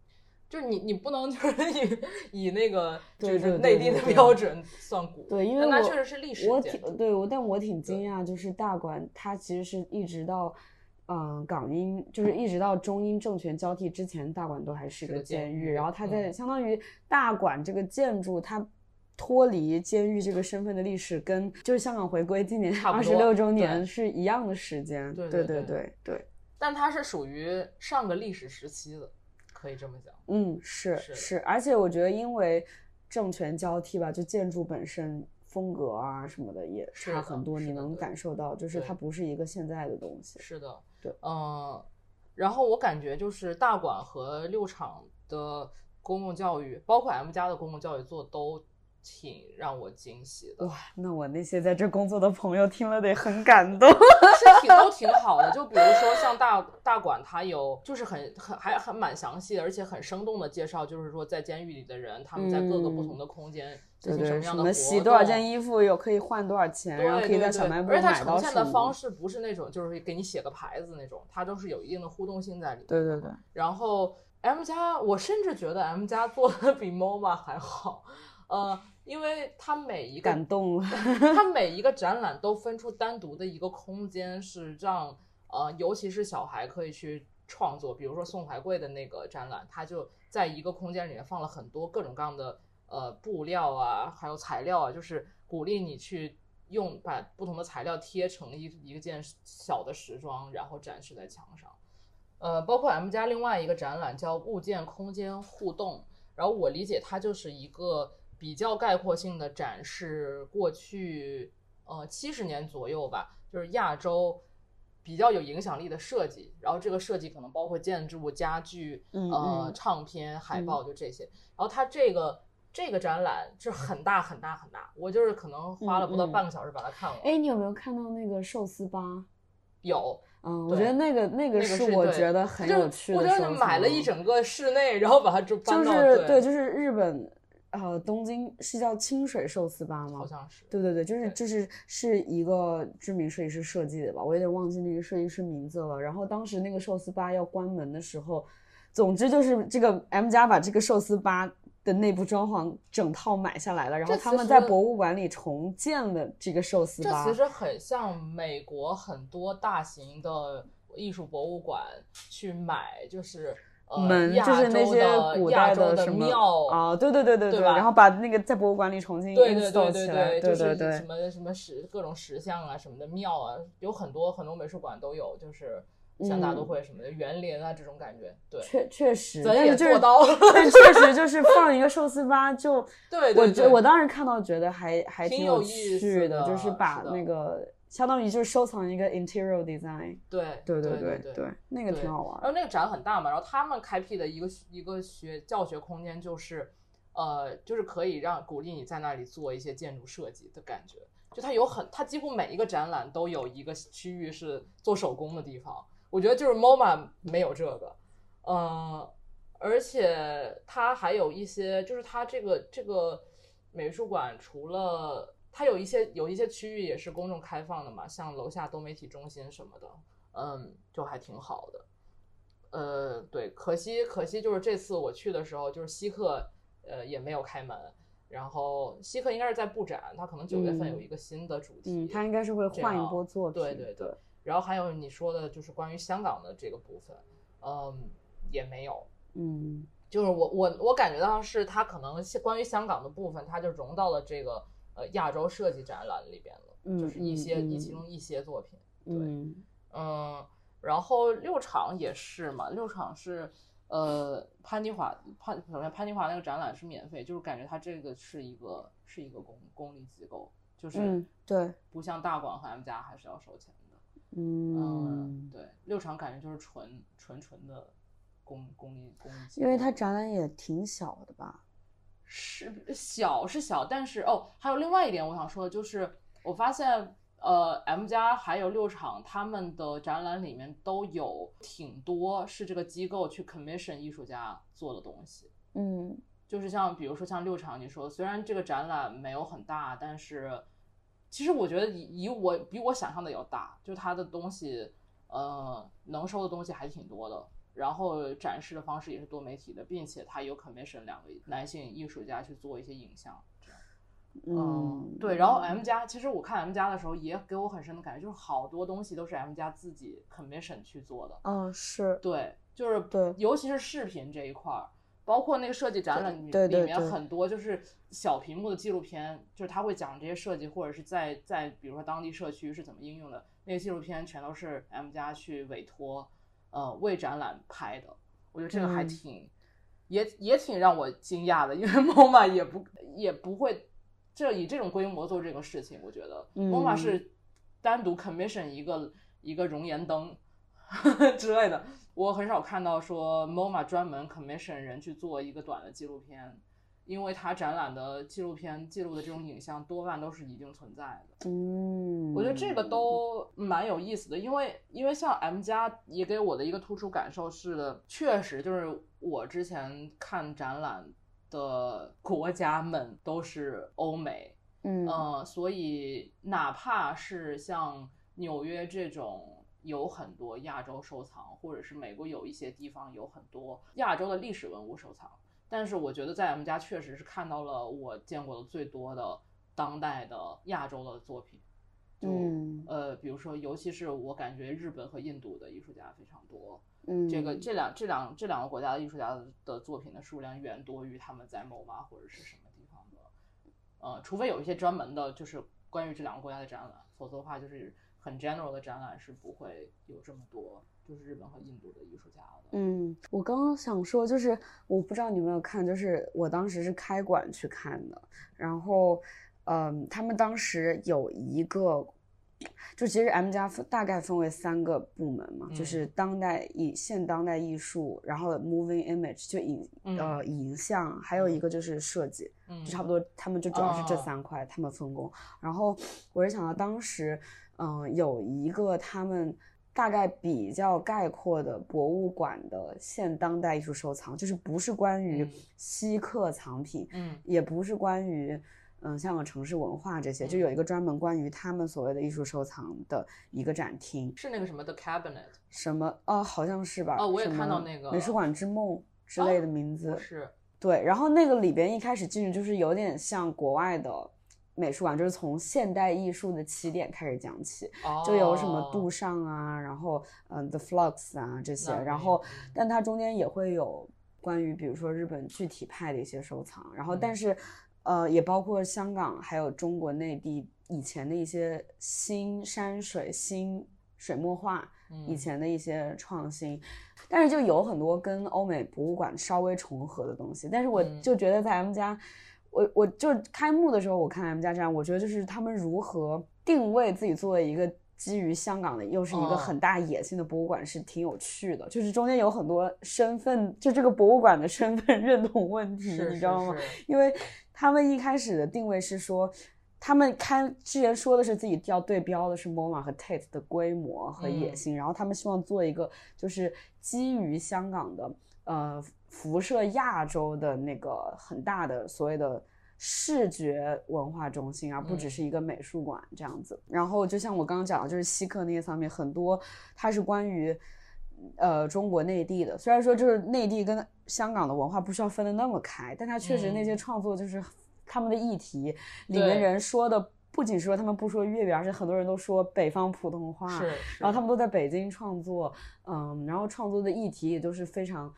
就是你你不能就是 <laughs> 以以那个就是内地的标准算古，对，因为它确实是历史我挺对我，但我挺惊讶，就是大馆它其实是一直到。嗯，港英就是一直到中英政权交替之前，大馆都还是一个监狱狱。然后它在嗯相当于大馆这个建筑，它脱离监狱这个身份的历史，跟就是香港回归今年二十六周年是一样的时间。对对对对对，但它是属于上个历史时期的，可以这么讲。嗯，是是是，而且我觉得因为政权交替吧，就建筑本身风格啊什么的也是很多，你能感受到，就是它不是一个现在的东西。是的，对嗯、然后我感觉就是大馆和六厂的公共教育，包括 M 家的公共教育做都挺让我惊喜的，哇，那我那些在这工作的朋友听了得很感动。<laughs> 是挺都挺好的。就比如说像大大馆，它有就是很很还很蛮详细的，而且很生动的介绍，就是说在监狱里的人，他们在各个不同的空间进对对，行什么样的活洗多少件衣服有可以换多少钱，然后可以在小卖部买而且它呈现的方。式不是那种就是给你写个牌子那种，它都是有一定的互动性在里面。对对对，然后 M 加，我甚至觉得 M 加做的比 MoMA 还好，呃，因为它每一个感动了。它每一个展览都分出单独的一个空间，是让呃，尤其是小孩可以去创作。比如说宋怀贵的那个展览，它就在一个空间里面放了很多各种各样的呃布料啊，还有材料啊，就是鼓励你去用把不同的材料贴成一一件小的时装，然后展示在墙上。呃，包括 M 家另外一个展览叫物件空间互动，然后我理解它就是一个比较概括性的展示过去呃七十年左右吧，就是亚洲比较有影响力的设计，然后这个设计可能包括建筑、家具、嗯呃嗯唱片、海报，就这些。然后它这个这个展览是很大很大很大，我就是可能花了不到半个小时把它看完。哎，你有没有看到那个寿司吧？有，嗯，我觉得那个那个是我觉得很有趣的我就是买了一整个室内，然后把它就搬就到是对，就是日本呃东京是叫清水寿司吧吗？好像是对对对，就是就是是一个知名设计师设计的吧，我有点忘记那个设计师名字了。然后当时那个寿司吧要关门的时候，总之就是这个 M 家把这个寿司吧的内部装潢整套买下来了，然后他们在博物馆里重建了这个寿司吧。这其实很像美国很多大型的艺术博物馆去买，就是呃门亚就是那些古代的什么庙啊，对对对对对吧然后把那个在博物馆里重新对对对对，对就是对什么什么石各种石像啊什么的庙啊，有很多很多美术馆都有，就是像大都会什么的园林啊这种感觉。对，确确实，但是就是。但确实就是放一个寿司吧，就对我觉我当时看到觉得还还挺有有意趣思的就是把那个相当于就是收藏一个 interior design，对对对对对那个挺好玩然后那个展很大嘛，然后他们开辟的一个一个学教学空间就是，呃，就是可以让鼓励你在那里做一些建筑设计的感觉。就它有很，它几乎每一个展览都有一个区域是做手工的地方。我觉得就是 MoMA 没有这个，嗯、而且它还有一些，就是它这个这个美术馆除了它有一些有一些区域也是公众开放的嘛，像楼下多媒体中心什么的，嗯，就还挺好的。呃，对，可惜可惜就是这次我去的时候，就是稀客呃也没有开门，然后稀客应该是在布展，它可能九月份有一个新的主题，嗯，他应该是会换一波作品，对对对。然后还有你说的就是关于香港的这个部分，嗯，也没有，嗯就是我我我感觉到是它可能是关于香港的部分，它就融到了这个呃亚洲设计展览里边了，嗯就是一些其中一些作品，对，嗯嗯，然后六场也是嘛，六场是呃潘尼华潘首先潘尼华那个展览是免费，就是感觉它这个是一个是一个公公立机构，就是嗯对不像大馆和 M 家还是要收钱的。嗯，对，六场感觉就是纯纯纯的公公立公立，因为它展览也挺小的吧，是小是小，但是哦，还有另外一点我想说的就是，我发现呃 M 家还有六场他们的展览里面都有挺多是这个机构去 commission 艺术家做的东西，嗯就是像比如说像六场你说，虽然这个展览没有很大，但是其实我觉得以以我比我想象的要大，就是它的东西，呃，能收的东西还挺多的。然后展示的方式也是多媒体的，并且它有 commission 两个男性艺术家去做一些影像，这样。嗯，对。然后 M 加，其实我看 M 加的时候也给我很深的感觉，就是好多东西都是 M 加自己 commission 去做的。嗯是，对，就是对尤其是视频这一块儿，包括那个设计展览里面很多就是小屏幕的纪录片，就是他会讲这些设计，或者是在在比如说当地社区是怎么应用的，那些纪录片全都是 M 家去委托呃为展览拍的，我觉得这个还嗯。挺、也也挺让我惊讶的，因为 <laughs> MoMA 也不也不会这以这种规模做这个事情，我觉得、嗯。MoMA 是单独 commission 一个一个熔岩灯 <laughs> 之类的，我很少看到说 MoMA 专门 commission 人去做一个短的纪录片，因为他展览的纪录片记录的这种影像多半都是已经存在的。嗯，我觉得这个都蛮有意思的，因为因为像 M 家也给我的一个突出感受是，确实就是我之前看展览的国家们都是欧美，嗯呃，所以哪怕是像纽约这种有很多亚洲收藏，或者是美国有一些地方有很多亚洲的历史文物收藏，但是我觉得在 M 家确实是看到了我见过的最多的当代的亚洲的作品。就、嗯。呃，比如说，尤其是我感觉日本和印度的艺术家非常多，嗯。这个这两这两这两个国家的艺术家的的作品的数量远多于他们在 MoMA 或者是什么地方的，呃，除非有一些专门的，就是关于这两个国家的展览，否则的话就是很 general 的展览是不会有这么多，就是日本和印度的艺术家的。嗯，我刚刚想说，就是我不知道你有没有看，就是我当时是开馆去看的，然后，嗯，他们当时有一个，就其实 M 家分大概分为三个部门嘛，就嗯是当代艺、现当代艺术，然后 moving image 就影、嗯呃影像，还有一个就是设计，嗯就差不多，他们就主要是这哦三块，他们分工。然后我是想到当时，嗯、有一个他们大概比较概括的博物馆的现当代艺术收藏，就是不是关于嗯稀客藏品，嗯也不是关于。嗯，香港城市文化这些，就嗯有一个专门关于他们所谓的艺术收藏的一个展厅，是那个什么 The Cabinet，什么哦，好像是吧？哦我也看到那个美术馆之梦之类的名字，不是，对，然后那个里边一开始进去就是有点像国外的美术馆，就是从现代艺术的起点开始讲起，就有什么杜哦尚啊，然后嗯、The Flux 啊这些，然后但它中间也会有关于比如说日本具体派的一些收藏，然后但嗯是呃也包括香港还有中国内地以前的一些新山水新水墨画嗯。以前的一些创新，但是就有很多跟欧美博物馆稍微重合的东西。但是我嗯。就觉得在 M 家，我我就开幕的时候我看 M 家这样，我觉得就是他们如何定位自己作为一个。基于香港的又是一个哦很大野心的博物馆，是挺有趣的。就是中间有很多身份，就这个博物馆的身份认同问题，你知道吗？因为他们一开始的定位是说，他们开之前说的是自己要对标的是 MoMA 和 Tate 的规模和野嗯心，然后他们希望做一个就是基于香港的呃辐射亚洲的那个很大的所谓的。视觉文化中心，而不只嗯是一个美术馆这样子。然后就像我刚刚讲的，就是西客那些方面，很多它是关于呃中国内地的。虽然说就是内地跟香港的文化不需要分得那么开，但它确实那些嗯创作就是他们的议题里面人说的。不仅是说他们不说粤语，而且很多人都说北方普通话，是，然后他们都在北京创作，嗯，然后创作的议题也都是非常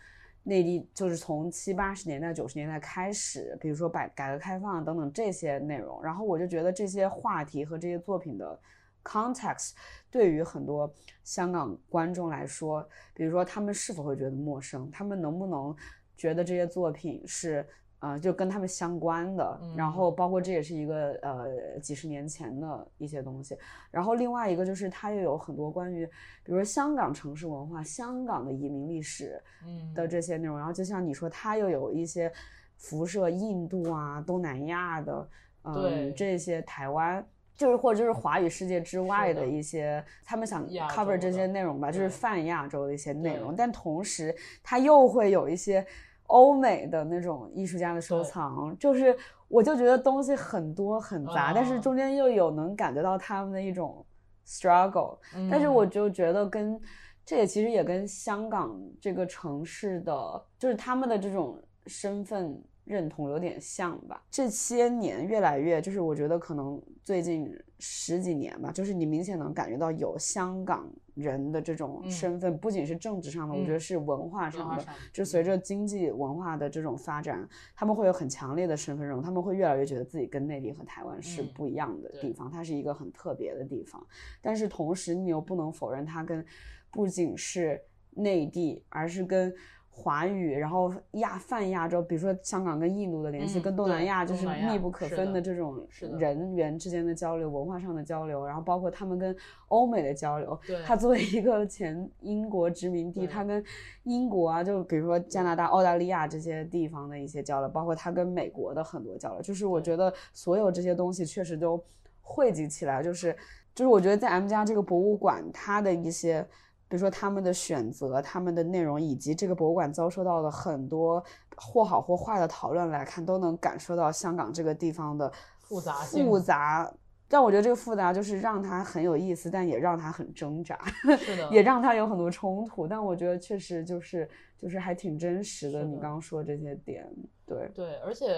内地，就是从七八十年代、九十年代开始，比如说改改革开放等等这些内容，然后我就觉得这些话题和这些作品的 context 对于很多香港观众来说，比如说他们是否会觉得陌生，他们能不能觉得这些作品是。呃，就跟他们相关的，然后。包括这也是一个呃几十年前的一些东西，然后另外一个就是它又有很多关于，比如说香港城市文化、香港的移民历史嗯的。这些内容，然后就像你说，它又有一些辐射印度啊、东南亚的，对嗯，这些台湾。就是或者就是华语世界之外的的一些，他们想 cover 这些内容吧，就是泛亚洲的一些内容，但同时它又会有一些欧美的那种艺术家的收藏，就是我就觉得东西很多很杂，但是啊中间又有能感觉到他们的一种 struggle，、但是我嗯。就觉得跟这也其实也跟香港这个城市的，就是他们的这种身份认同有点像吧。这些年越来越，就是我觉得可能最近十几年吧，就是你明显能感觉到有香港人的这种嗯身份，不仅是政治上的，我觉得嗯是文化上的就随着经济文化的这种发展，他们会有很强烈的身份认同，他们会越来越觉得自己跟内地和台湾是嗯不一样的地方，它是一个很特别的地方。但是同时你又不能否认它跟不仅是内地，而是跟华语，然后亚泛亚洲，比如说香港跟印度的联系，嗯跟东南亚就是密不可分的的这种人员之间的交流、文化上的交流，然后包括他们跟欧美的交流。对它作为一个前英国殖民地，对它跟英国啊，就比如说加拿大、澳大利亚这些地方的一些交流，包括他跟美国的很多交流，就是我觉得所有这些东西确实都汇集起来，就是就是我觉得在 M 家这个博物馆，它的一些，比如说他们的选择、他们的内容，以及这个博物馆遭受到的很多或好或坏的讨论来看，都能感受到香港这个地方的复杂性复杂。但我觉得这个复杂就是让它很有意思，但也让它很挣扎，是的，<laughs> 也让它有很多冲突。但我觉得确实就是就是还挺真实的。的你刚刚说这些点，对，对，而且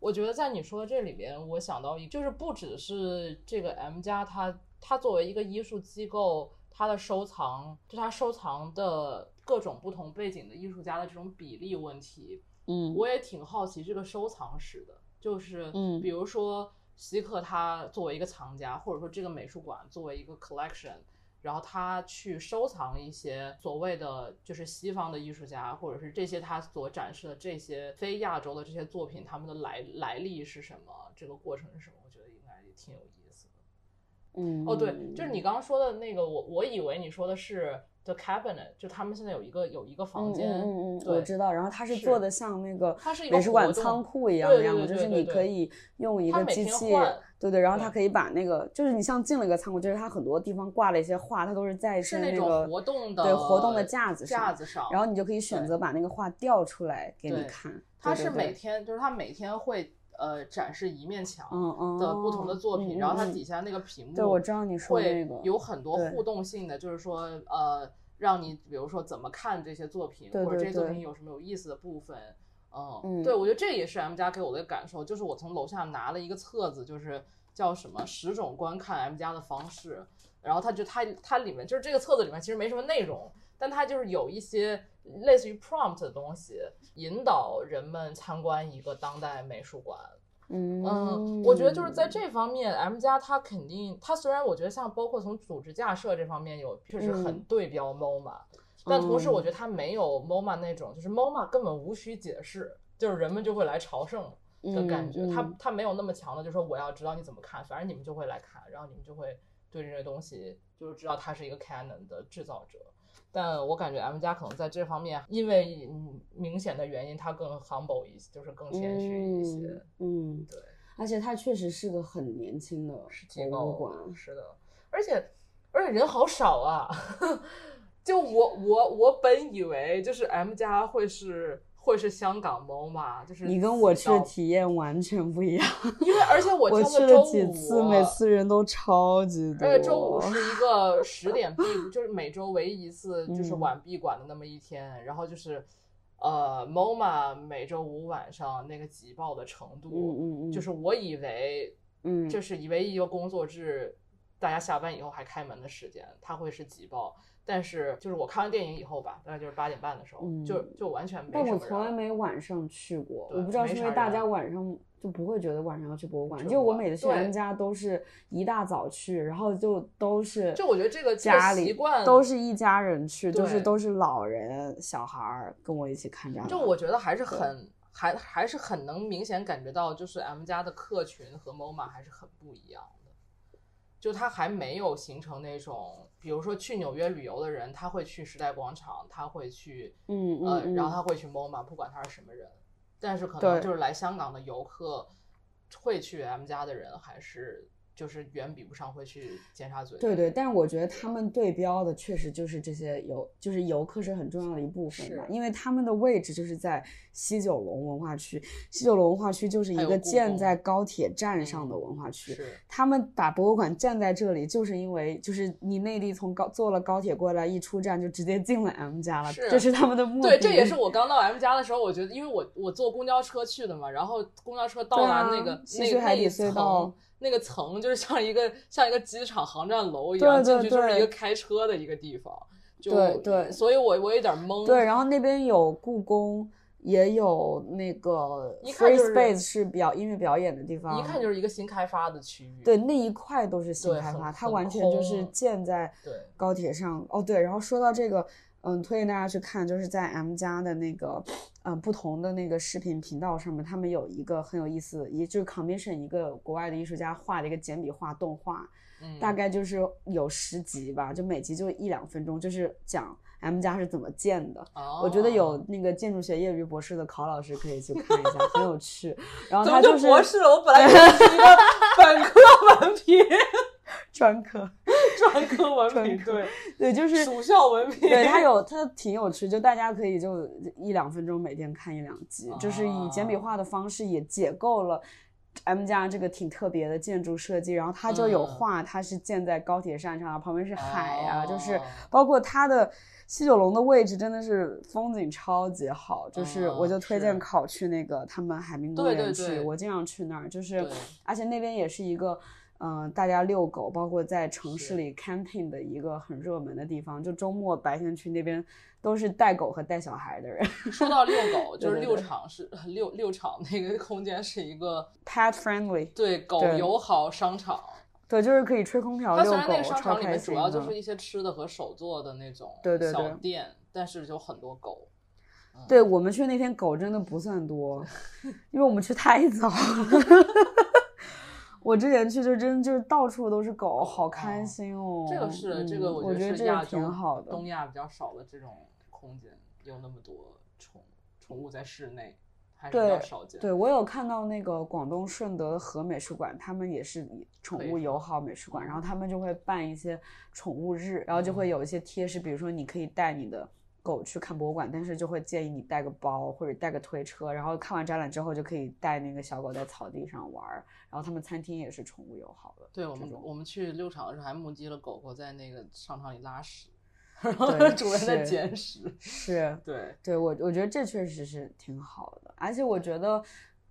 我觉得在你说的这里边，我想到一，就是不只是这个 M 家，它它作为一个艺术机构，它的收藏，就他收藏的各种不同背景的艺术家的这种比例问题，嗯我也挺好奇这个收藏史的，就是嗯比如说希克他作为一个藏家，或者说这个美术馆作为一个 collection。然后他去收藏一些所谓的就是西方的艺术家，或者是这些他所展示的这些非亚洲的这些作品，他们的来来历是什么？这个过程是什么？我觉得应该也挺有意。嗯，哦，对，就是你刚刚说的那个，我我以为你说的是 The Cabinet，就他们现在有一个有一个房间，嗯嗯我知道。然后它是是做的像那个它是美术馆仓库一样对对那样的，就是你可以用一个机器，对对，然后它可以把那个，就是你像进了一个仓库，就是它很多地方挂了一些画，它都是在是那种那个活动的对活动的架子上，架子上，然后你就可以选择把那个画调出来给你看。它是每天，就是它每天会呃展示一面墙的不同的作品，嗯然后它嗯底下那个屏幕，对我知道你说会那个有很多互动性的，就是说呃，让你比如说怎么看这些作品，或者这些作品有什么有意思的部分。嗯，嗯对，我觉得这也是 M 家给我的感受，就是我从楼下拿了一个册子，就是叫什么十种观看 M 家的方式，然后它就它它里面就是这个册子里面其实没什么内容，但它就是有一些类似于 prompt 的东西，引导人们参观一个当代美术馆。嗯，我觉得就是在这方面，M 加它肯定，它虽然我觉得像包括从组织架设这方面有确实很对标 MoMA，、但同时我觉得它没有 MoMA 那种，就是 MoMA 根本无需解释，就是人们就会来朝圣的感觉。它它没有那么强的，就是说我要知道你怎么看，反正你们就会来看，然后你们就会对这些东西就是知道它是一个 canon 的制造者。但我感觉 M 家可能在这方面，因为嗯明显的原因，他更 humble 一些，就是更谦虚一些。嗯，嗯对，而且他确实是个很年轻的博物馆，是的，而且而且人好少啊！<laughs> 就我我我本以为就是 M 家会是会是香港 MoMA，就是你跟我去的体验完全不一样。<laughs> 因为而且我去了几，次，每次人都超级多。而且周五是一个十点闭，就是每周唯一一次 <laughs> 就是嗯晚闭馆的那么一天，然后就是。呃，MoMA 每周五晚上那个挤爆的程度，嗯嗯嗯就是我以为嗯，就是唯一一个工作日，大家下班以后还开门的时间，它会是挤爆。但是就是我看完电影以后吧，大概就是八点半的时候，嗯就就完全没但。我从来没晚上去过，我不知道是因为大家晚上就不会觉得晚上要去博物馆。去就我每次去人家都是一大早去，然后就都是就我觉得这个家里习惯都是一家人去，就是都是老人小孩儿跟我一起看展览。就我觉得还是很还还是很能明显感觉到，就是 M 家的客群和 MoMA 还是很不一样的。就它还没有形成那种，比如说去纽约旅游的人，他会去时代广场，他会去嗯嗯呃，嗯然后他会去 MoMA，不管他是什么人。但是可能就是来香港的游客会去 M 家的人，还是就是远比不上会去尖沙咀。对对，但是我觉得他们对标的确实就是这些游，就是游客是很重要的一部分是嘛，因为他们的位置就是在西九龙文化区，西九龙文化区就是一个建在高铁站上的嗯文化区。是他们把博物馆建在这里，就是因为就是你内地从高坐了高铁过来，一出站就直接进了 M 家了，是这是他们的目的。对，这也是我刚到 M 家的时候，我觉得，因为我我坐公交车去的嘛，然后公交车到达那个、西那个海底隧道层，那个层就是像一个像一个机场航站楼一样，进去就是一个开车的一个地方。就对对所以我我有点懵。对，然后那边有故宫，也有那个一看 Free Space 是表音乐表演的地方，一看就是一个新开发的区域。对，那一块都是新开发，它完全就是建在高铁上。哦，对，然后说到这个，嗯，推荐大家去看，就是在 M 家的那个，嗯，不同的那个视频频道上面，他们有一个很有意思，也就是 commission 一个国外的艺术家画的一个简笔画动画，嗯，大概就是有十集吧，就每集就一两分钟，就是讲 M 家是怎么建的。我觉得哦有那个建筑学业余博士的考老师可以去看一下，很有趣。然后他就是博士了？我本来是一个本科文凭，<laughs> 专科，<laughs> 专科文凭，对，对，就是属校文凭。对它有它挺有趣，就大家可以就一两分钟每天看一两集，就是以简笔哦画的方式也解构了 M 家这个挺特别的建筑设计。然后它就有嗯画，它是建在高铁站上，旁边是海啊，就是哦包括它的。西九龙的位置真的是风景超级好，就是我哦就推荐考去那个他们海滨公对园去，我经常去那儿，就是而且那边也是一个，嗯、大家遛狗，包括在城市里 camping 的一个很热门的地方。就周末白天去那边，都是带狗和带小孩的人 <laughs> 说到遛狗，就是遛对对对场是遛遛场那个空间是一个，pet friendly。对狗友好商场。对，就是可以吹空调它遛狗虽然那个，商场里面主要就是一些吃的和手做的那种小对对对店，但是有很多狗。对我们去那天狗真的不算多，<laughs> 因为我们去太早了。<laughs> 我之前去就真就是到处都是狗，好开心哦。这个是这个，嗯我觉得这个挺好的。东亚比较少的这种空间，有那么多宠宠物在室内，还是比较对少见。对，我有看到那个广东顺德的和美术馆，他们也是宠物友好美术馆，然后他们就会办一些宠物日，然后就会嗯有一些贴士，比如说你可以带你的狗去看博物馆，但是就会建议你带个包或者带个推车，然后看完展览之后就可以带那个小狗在草地上玩儿，然后他们餐厅也是宠物友好的。对我们我们去遛场的时候还目击了狗狗在那个商场里拉屎，然后对 <laughs> 主人在捡屎。是，对，对我我觉得这确实是挺好的，而且我觉得。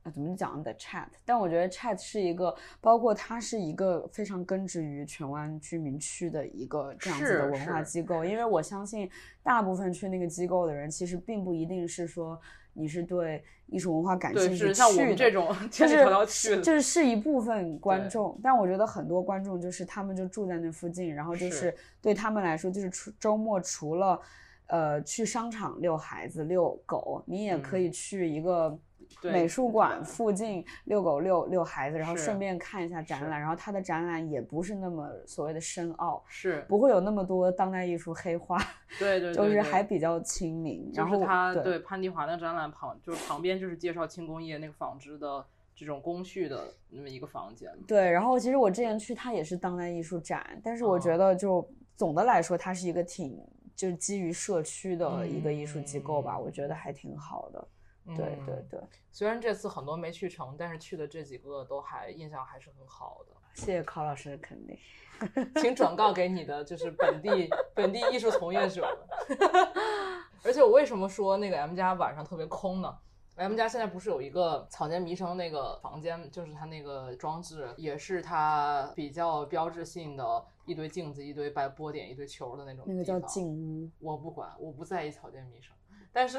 呃怎么讲的 Chat？但我觉得 Chat 是一个，包括它是一个非常根植于荃湾居民区的一个这样子的文化机构，因为我相信大部分去那个机构的人，其实并不一定是说你是对艺术文化感，兴趣是像我去这种。<laughs> 就是就是是一部分观众，但我觉得很多观众就是他们就住在那附近，然后就是。是对他们来说，就是除周末除了呃去商场遛孩子、遛狗，你也可以去一个美术馆附近遛狗、遛遛孩子，然后顺便看一下展览。然后他的展览也不是那么所谓的深奥，是，不会有那么多当代艺术黑化，对对 <laughs> 对，就是还比较亲民。然后就是他对对潘迪华的展览旁，就是旁边就是介绍轻工业那个纺织的这种工序的那么一个房间。对，然后其实我之前去，它也是当代艺术展，但是我觉哦得就总的来说，它是一个挺就是基于社区的一个艺术机构吧，嗯我觉得还挺好的。对对嗯对，虽然这次很多没去成，但是去的这几个都还印象还是很好的。谢谢考老师的肯定。<laughs> 请转告给你的就是本地本地艺术从业者们。<laughs> 而且我为什么说那个 M 家晚上特别空呢？M 家现在不是有一个草间弥生那个房间，就是它那个装置，也是它比较标志性的一堆镜子、一堆白波点、一堆球的那种。那个叫静。屋，我不管，我不在意草间弥生。但是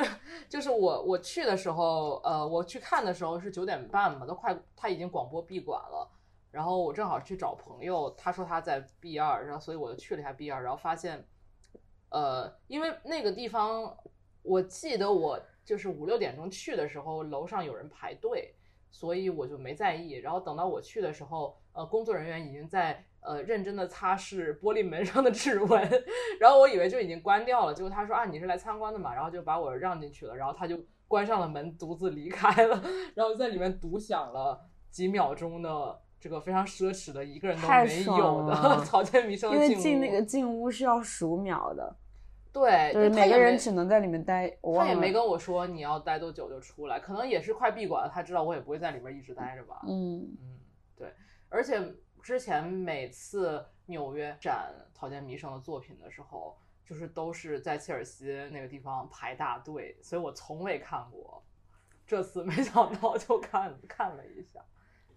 就是我我去的时候，呃，我去看的时候是九点半嘛，都快他已经广播闭馆了。然后我正好去找朋友，他说他在 B 二，然后所以我就去了一下 B 二，然后发现，呃，因为那个地方，我记得我就是五六点钟去的时候，楼上有人排队，所以我就没在意。然后等到我去的时候，呃，工作人员已经在呃认真的擦拭玻璃门上的指纹，然后我以为就已经关掉了，结果他说啊你是来参观的嘛，然后就把我让进去了，然后他就关上了门，独自离开了，<laughs> 然后在里面独享了几秒钟的。这个非常奢侈的，一个人都没有的了 <laughs> 草间弥生因为进那个进屋是要数秒的，对，就是每个人只能在里面待。他也没跟我说你要待多久就出来，可能也是快闭馆了，他知道我也不会在里面一直待着吧。嗯，嗯，对，而且之前每次纽约展陶建弥生的作品的时候，就是都是在切尔西那个地方排大队，所以我从未看过。这次没想到就看看了一下，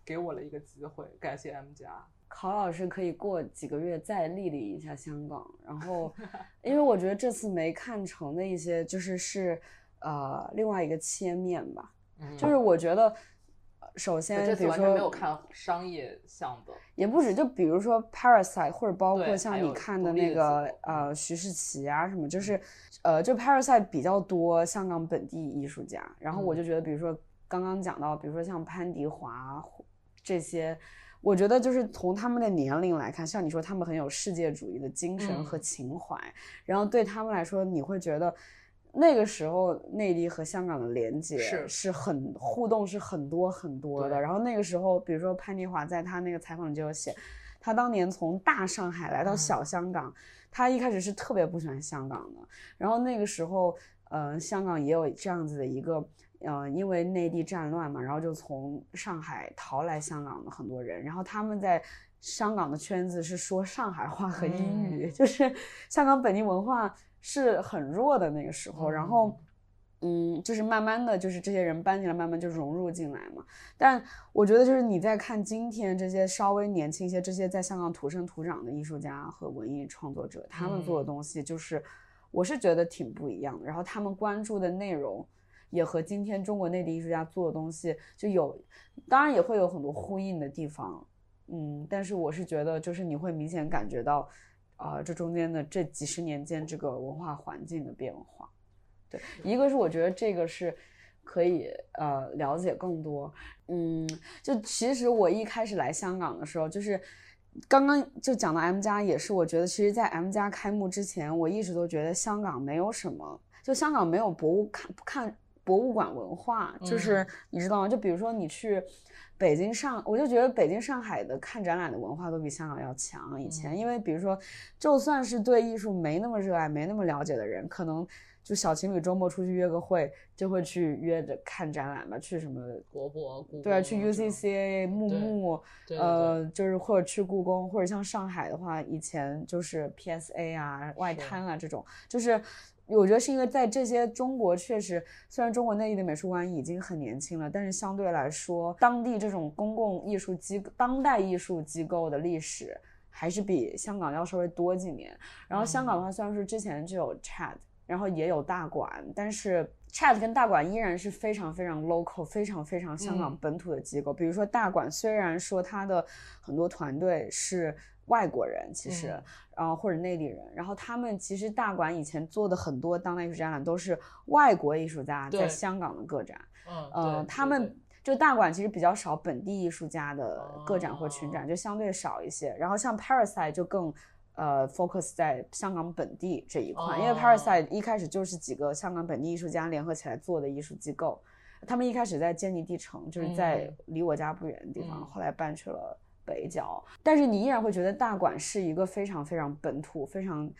给我了一个机会，感谢 M 家。考老师可以过几个月再历历一下香港，然后，因为我觉得这次没看成的一些，就是是呃另外一个切面吧，嗯就是我觉得，呃首先这次完全比如说没有看商业向的，也不止，就比如说 Parasite，或者包括像你看的那个呃徐世奇啊什么，就是呃就 Parasite 比较多香港本地艺术家，然后我嗯。就觉得，比如说刚刚讲到，比如说像潘迪华这些。我觉得就是从他们的年龄来看，像你说他们很有世界主义的精神和嗯。情怀，然后对他们来说，你会觉得那个时候内地和香港的连接是是很互动是很多很多的。然后那个时候，比如说潘妮华在他那个采访里就有写，他当年从大上海来到嗯小香港，他一开始是特别不喜欢香港的。然后那个时候，呃，香港也有这样子的一个。呃，因为内地战乱嘛，然后就从上海逃来香港的很多人，然后他们在香港的圈子是说上海话和英语，嗯就是香港本地文化是很弱的那个时候，然后。嗯，就是慢慢的就是这些人搬进来，慢慢就融入进来嘛。但我觉得就是你在看今天这些稍微年轻一些、这些在香港土生土长的艺术家和文艺创作者，他们做的嗯东西，就是我是觉得挺不一样的。然后他们关注的内容也和今天中国内地艺术家做的东西就有，当然也会有很多呼应的地方。嗯，但是我是觉得就是你会明显感觉到，啊、这中间的这几十年间这个文化环境的变化。对，一个是我觉得这个是可以呃了解更多，嗯，就其实我一开始来香港的时候，就是刚刚就讲到 M 加，也是我觉得其实，在 M 加开幕之前，我一直都觉得香港没有什么，就香港没有博物看不看博物馆文化，就是、嗯你知道吗？就比如说你去。北京上，我就觉得北京、上海的看展览的文化都比香港要强。以前，嗯因为比如说，就算是对艺术没那么热爱、没那么了解的人，可能就小情侣周末出去约个会，就会去约着看展览吧，去什么国博、故对啊，去 UCCA、木木，呃，就是或者去故宫，或者像上海的话，以前就是 PSA 啊、外滩啊这种，就是我觉得是因为在这些中国确实，虽然中国内地的美术馆已经很年轻了，但是相对来说，当地这种公共艺术机当代艺术机构的历史还是比香港要稍微多几年。然后香港的话，虽然说之前就有 Chat，然后也有大馆，但是 Chat 跟大馆依然是非常非常 local、非常非常香港嗯本土的机构。比如说大馆，虽然说它的很多团队是外国人，其实，嗯然后或者内地人，然后他们其实大馆以前做的很多当代艺术展览都是外国艺术家在香港的个展。嗯，呃，他们就大馆其实比较少本地艺术家的个展或群哦展，就相对少一些。然后像 Parasite 就更呃 focus 在香港本地这一块，因为哦 Parasite 一开始就是几个香港本地艺术家联合起来做的艺术机构。他们一开始在坚尼地城，就是在嗯离我家不远的地方，嗯后来搬去了北角。但是你依然会觉得大馆是一个非常非常本土、非常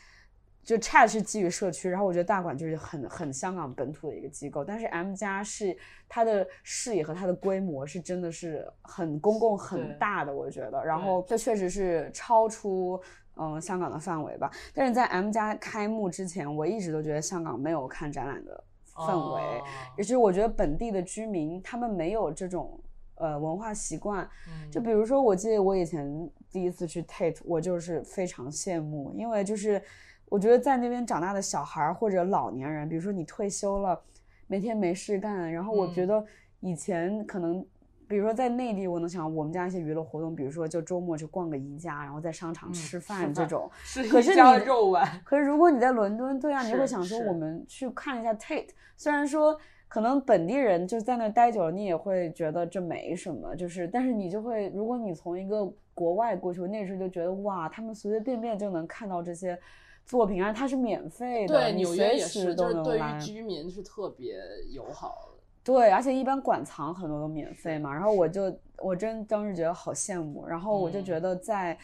就 Chat 是基于社区，然后我觉得大馆就是很很香港本土的一个机构。但是 M 加是它的视野和它的规模是真的是很公共、很大的，我觉得。然后这确实是超出。嗯，香港的范围吧，但是在 M 家开幕之前，我一直都觉得香港没有看展览的氛围，哦也就是我觉得本地的居民他们没有这种呃文化习惯。嗯就比如说，我记得我以前第一次去 Tate，我就是非常羡慕，因为就是我觉得在那边长大的小孩或者老年人，比如说你退休了，每天没事干，然后我觉嗯得以前可能。比如说在内地，我能想我们家一些娱乐活动，比如说就周末去逛个宜家，然后在商场嗯吃吃饭这种。是可是一家你肉丸，可是如果你在伦敦，对啊，你会想说我们去看一下 Tate，虽然说可能本地人就在那待久了，你也会觉得这没什么，就是但是你就会，如果你从一个国外过去，我那时候就觉得哇，他们随随便便就能看到这些作品，而且它是免费的，对，你纽约也是，就是对都能来于。居民是特别友好的。对，而且一般馆藏很多都免费嘛，然后我就我真当时觉得好羡慕，然后我就觉嗯得在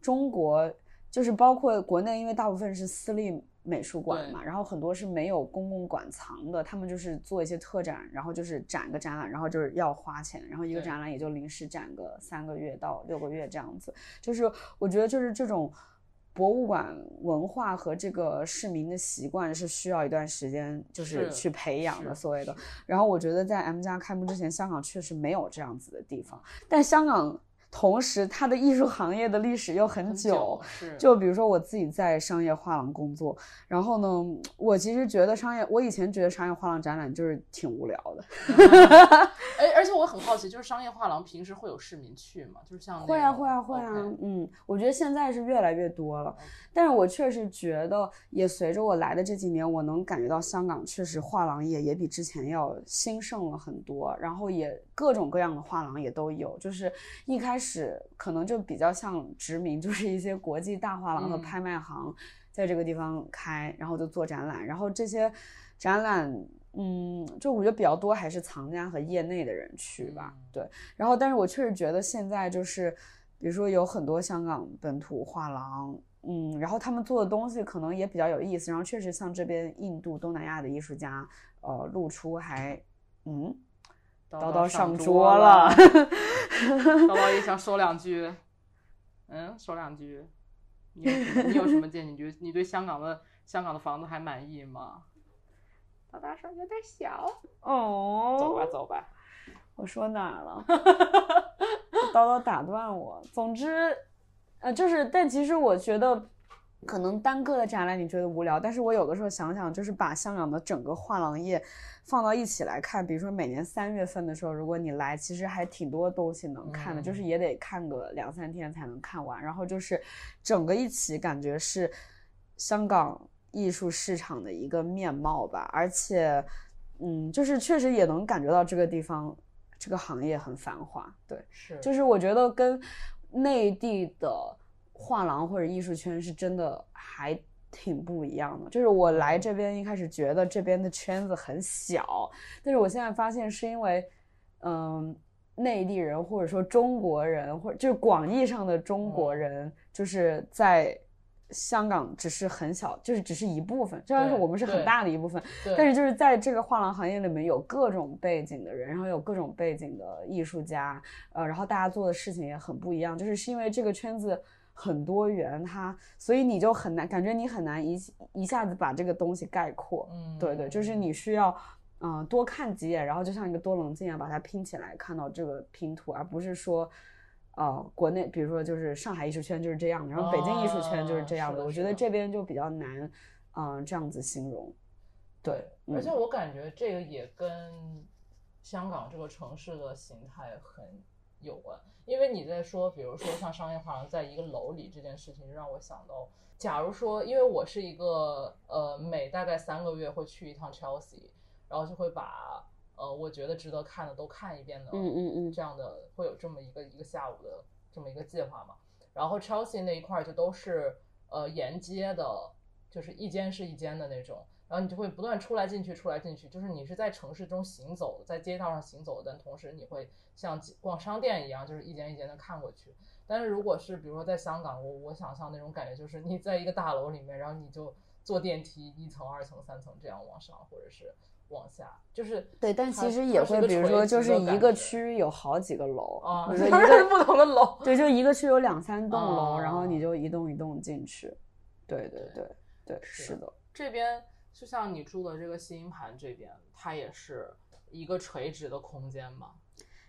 中国，就是包括国内，因为大部分是私立美术馆嘛，然后很多是没有公共馆藏的，他们就是做一些特展，然后就是展个展览，然后就是要花钱，然后一个展览也就临时展个三个月到六个月这样子，就是我觉得就是这种。博物馆文化和这个市民的习惯是需要一段时间，就是是去培养的，所谓的。然后我觉得在 M 加开幕之前，香港确实没有这样子的地方。但香港同时它的艺术行业的历史又很很久，是就比如说我自己在商业画廊工作，然后呢，我其实觉得商业，我以前觉得商业画廊展览就是挺无聊的。<laughs> 哎，而且我很好奇，就是商业画廊平时会有市民去吗？就是像会啊，会啊，会啊嗯，我觉得现在是越来越多了，但是我确实觉得，也随着我来的这几年，我能感觉到香港确实画廊业也比之前要兴盛了很多，然后也各种各样的画廊也都有，就是一开始可能就比较像殖民，就是一些国际大画廊和嗯拍卖行在这个地方开，然后就做展览，然后这些展览。嗯，就我觉得比较多还是藏家和业内的人去吧，嗯对。然后，但是我确实觉得现在就是，比如说有很多香港本土画廊，嗯，然后他们做的东西可能也比较有意思，然后确实像这边印度、东南亚的艺术家，呃，露出还，嗯，叨叨叨上上桌了了，<laughs> 叨叨也想说两句，嗯，说两句。你有什么你有什么见解？你觉得你对香港的香港的房子还满意吗？叨叨说有点小，哦，走吧走吧。我说哪儿了？<laughs> 叨叨打断我。总之，呃，就是，但其实我觉得，可能单个的展览你觉得无聊，但是我有的时候想想，就是把香港的整个画廊业放到一起来看，比如说每年三月份的时候，如果你来，其实还挺多东西能看的，嗯就是也得看个两三天才能看完。然后就是整个一起感觉是香港艺术市场的一个面貌吧，而且，嗯，就是确实也能感觉到这个地方这个行业很繁华，对，是。就是我觉得跟内地的画廊或者艺术圈是真的还挺不一样的。就是我来这边一开始觉得这边的圈子很小，但是我现在发现是因为，嗯，内地人或者说中国人，或者就是广义上的中国人，就是在。香港只是很小，就是只是一部分，虽然说我们是很大的一部分，但是就是在这个画廊行业里面有各种背景的人，然后有各种背景的艺术家，呃，然后大家做的事情也很不一样，就是是因为这个圈子很多元，它所以你就很难感觉你很难一一下子把这个东西概括，嗯，对对，就是你需要。嗯、多看几眼，然后就像一个多棱镜一样把它拼起来，看到这个拼图，而不是说，呃，国内比如说就是上海艺术圈就是这样的，然后北京艺术圈就是这样的。哦我觉得这边就比较难，嗯、这样子形容。对，而且嗯我感觉这个也跟香港这个城市的形态很有关，因为你在说，比如说像商业化在一个楼里这件事情，让我想到，假如说，因为我是一个呃每大概三个月会去一趟 Chelsea，然后就会把呃我觉得值得看的都看一遍的，嗯嗯嗯这样的会有这么一个一个下午的这么一个计划嘛。然后 Chelsea 那一块儿就都是呃沿街的，就是一间是一间的那种，然后你就会不断出来进去，出来进去，就是你是在城市中行走，在街道上行走，但同时你会像逛商店一样，就是一间一间的看过去。但是如果是比如说在香港，我我想象那种感觉就是你在一个大楼里面，然后你就坐电梯一层、二层、三层这样往上，或者是往下，就是对，但其实也会，比如说，就是一个区有好几个楼，啊，比如说一当然是个 <laughs> 不同的楼，<laughs> 对，就一个区有两三栋楼，然后啊你就一栋一栋进去。对对对对，是是的，这边就像你住的这个新盘这边，它也是一个垂直的空间嘛，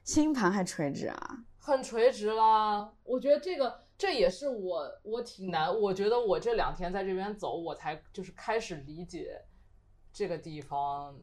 星盘还垂直啊？很垂直啦。我觉得这个这也是我我挺难，我觉得我这两天在这边走，我才就是开始理解这个地方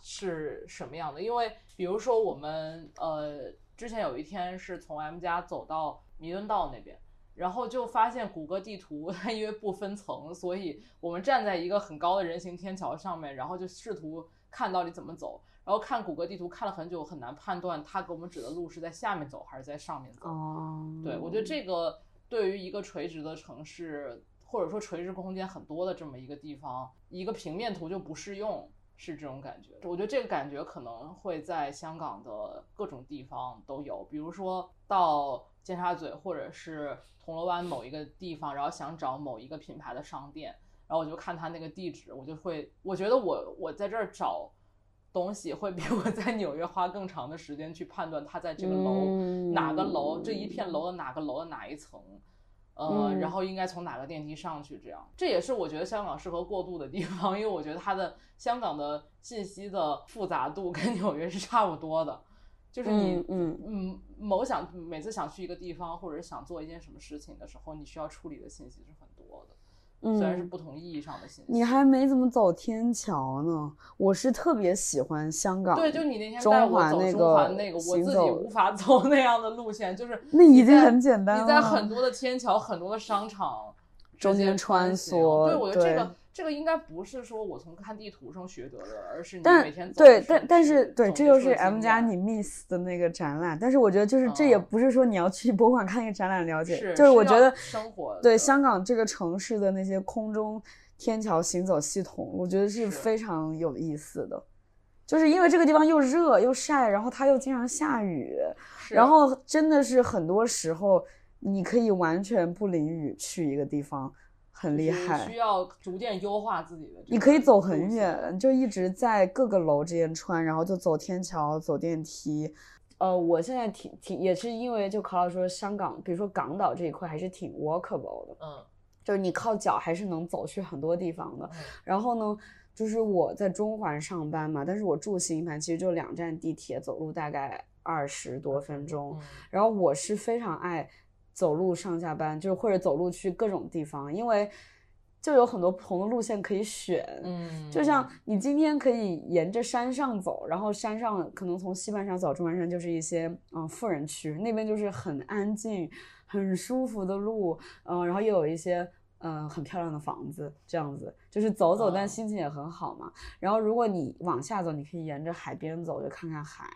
是什么样的。因为比如说我们呃之前有一天是从 M 家走到弥敦道那边。然后就发现谷歌地图 <laughs> 它因为不分层，所以我们站在一个很高的人行天桥上面，然后就试图看到底怎么走。然后看谷歌地图看了很久，很难判断它给我们指的路是在下面走还是在上面走。哦，对我觉得这个对于一个垂直的城市，或者说垂直空间很多的这么一个地方，一个平面图就不适用，是这种感觉。我觉得这个感觉可能会在香港的各种地方都有，比如说到尖沙咀或者是铜锣湾某一个地方，然后想找某一个品牌的商店，然后我就看他那个地址，我就会，我觉得我我在这儿找。东西会比我在纽约花更长的时间去判断它在这个楼、哪个楼这一片楼的哪个楼的哪一层，呃，嗯。然后应该从哪个电梯上去，这样。这也是我觉得香港适合过渡的地方，因为我觉得它的香港的信息的复杂度跟纽约是差不多的，就是你嗯嗯。嗯某想每次想去一个地方或者是想做一件什么事情的时候，你需要处理的信息是很多的，嗯，虽然是不同意义上的信息。你还没怎么走天桥呢，我是特别喜欢香港，对，就你那天带我走中环那个环那个，我自己无法 <laughs> 走那样的路线，就是那已经很简单了你在很多的天桥、很多的商场中间间穿梭对，我觉得这个这个应该不是说我从看地图上学得的，而是你但每天走对，但但是对，这就是 M 加验你 miss 的那个展览，但是我觉得就是这也嗯。不是说你要去博物馆看一个展览了解，是就是我觉得生活对香港这个城市的那些空中天桥行走系统，我觉得是是。非常有意思的，就是因为这个地方又热又晒，然后它又经常下雨，然后真的是很多时候你可以完全不淋雨去一个地方，很厉害需。要逐渐优化自己的。你可以走很远，就一直在各个楼之间穿，然后就走天桥、走电梯。呃，我现在挺挺也是因为就考老说香港，比如说港岛这一块还是挺 walkable 的，嗯就是你靠脚还是能走去很多地方的。嗯然后呢，就是我在中环上班嘛，但是我住新盘，其实就两站地铁，走路大概二十多分钟。嗯然后我是非常爱走路上下班，就是或者走路去各种地方，因为就有很多不同的路线可以选。嗯，就像你今天可以沿着山上走，然后山上可能从西半山走，中半山就是一些嗯富人区，那边就是很安静、很舒服的路，嗯，然后又有一些嗯很漂亮的房子，这样子就是走走，但嗯心情也很好嘛。然后如果你往下走，你可以沿着海边走，就看看海。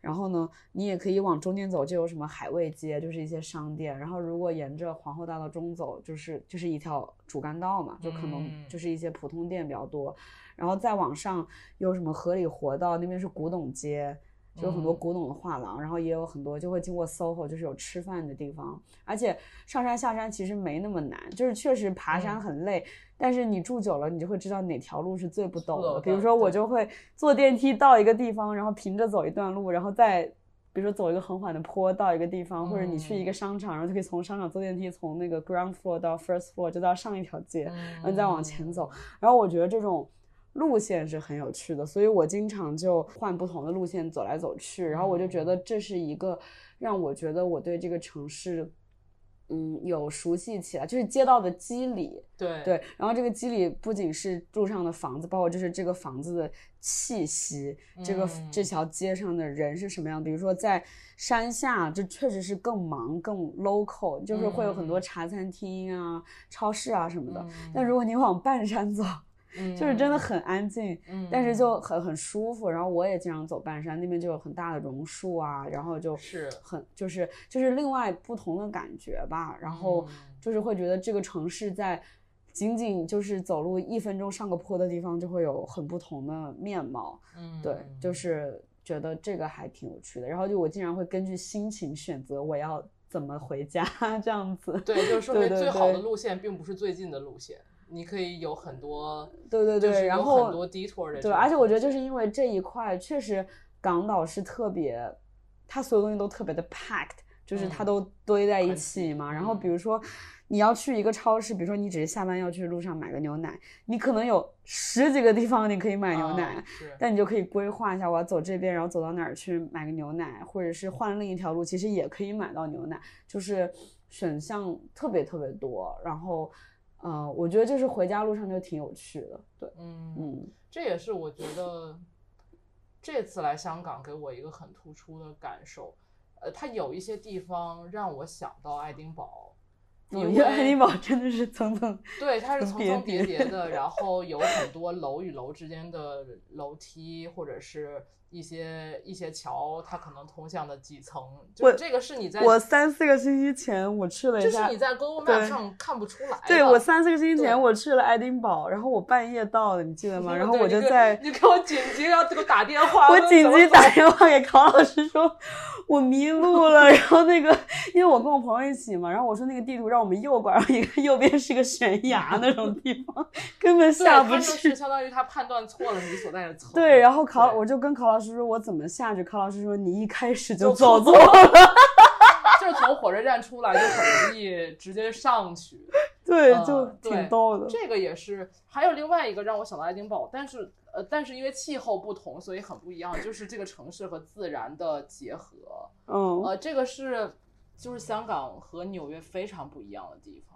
然后呢，你也可以往中间走，就有什么海味街，就是一些商店。然后如果沿着皇后大道中走，就是就是一条主干道嘛，就可能嗯就是一些普通店比较多。然后再往上有什么河里活道，那边是古董街，就有很多嗯古董的画廊，然后也有很多就会经过 SOHO，就是有吃饭的地方。而且上山下山其实没那么难，就是确实爬山嗯很累，但是你住久了，你就会知道哪条路是最不陡的。的比如说我就会坐电梯到一个地方，然后平着走一段路，然后再。比如说走一个很缓的坡到一个地方，或者你去一个嗯商场，然后就可以从商场坐电梯从那个 ground floor 到 first floor，就到上一条街，然后再往前走。然后我觉得这种路线是很有趣的，所以我经常就换不同的路线走来走去。然后我就觉得这是一个让我觉得我对这个城市嗯有熟悉起来，就是街道的肌理，对对，然后这个肌理不仅是路上的房子，包括就是这个房子的气息，这个嗯这条街上的人是什么样。比如说在山下，这确实是更忙、更 local，就是会有很多嗯茶餐厅啊、超市啊什么的。嗯但如果你往半山走，就是真的很安静，嗯但是就很很舒服。然后我也经常走半山，那边就有很大的榕树啊，然后就是很就是就是另外不同的感觉吧。然后嗯就是会觉得这个城市在仅仅就是走路一分钟上个坡的地方，就会有很不同的面貌。嗯对，就是觉得这个还挺有趣的。然后就我经常会根据心情选择我要怎么回家 <laughs> 这样子。对，就是说明最好的路线并不是最近的路线，你可以有很多，对对对，然后很多 detour 对，而且我觉得就是因为这一块确实港岛是特别，它所有东西都特别的 packed，就是它嗯都堆在一起嘛。然后比嗯如说你要去一个超市，比如说你只是下班要去路上买个牛奶，你可能有十几个地方你可以买牛奶。但你就可以规划一下，我要走这边，然后走到哪儿去买个牛奶，或者是换另一条路，其实也可以买到牛奶，就是选项特别特别多。然后，呃，我觉得就是回家路上就挺有趣的，对，嗯嗯这也是我觉得这次来香港给我一个很突出的感受。呃，它有一些地方让我想到爱丁堡，因因为爱丁堡真的是层层，对它是层层叠叠叠的，然后有很多楼与楼之间的楼梯，或者是一些一些桥，它可能通向的几层，就我这个是你在我三四个星期前我去了一下这是你，在 Google Map 上看不出来的。对我三四个星期前我去了爱丁堡，然后我半夜到的，你记得吗？<laughs> 然后我就在你给我紧急要给我打电话，我紧急打电话给考老师说，我迷路了。<laughs> 然后那个，因为我跟我朋友一起嘛，然后我说那个地图让我们右拐，然 <laughs> 后一个右边是个悬崖那种地方，根本，下不去就是去。相当于他判断错了你所在的层。对，然后考我就跟考老师说我怎么下去，康老师说你一开始就就走错错了了。<laughs> 就是从火车站出来就很容易直接上去。<laughs> 对，嗯就挺逗的。这个也是，还有另外一个让我想到爱丁堡，但是呃，但是因为气候不同，所以很不一样，就是这个城市和自然的结合。嗯，呃，这个是就是香港和纽约非常不一样的地方，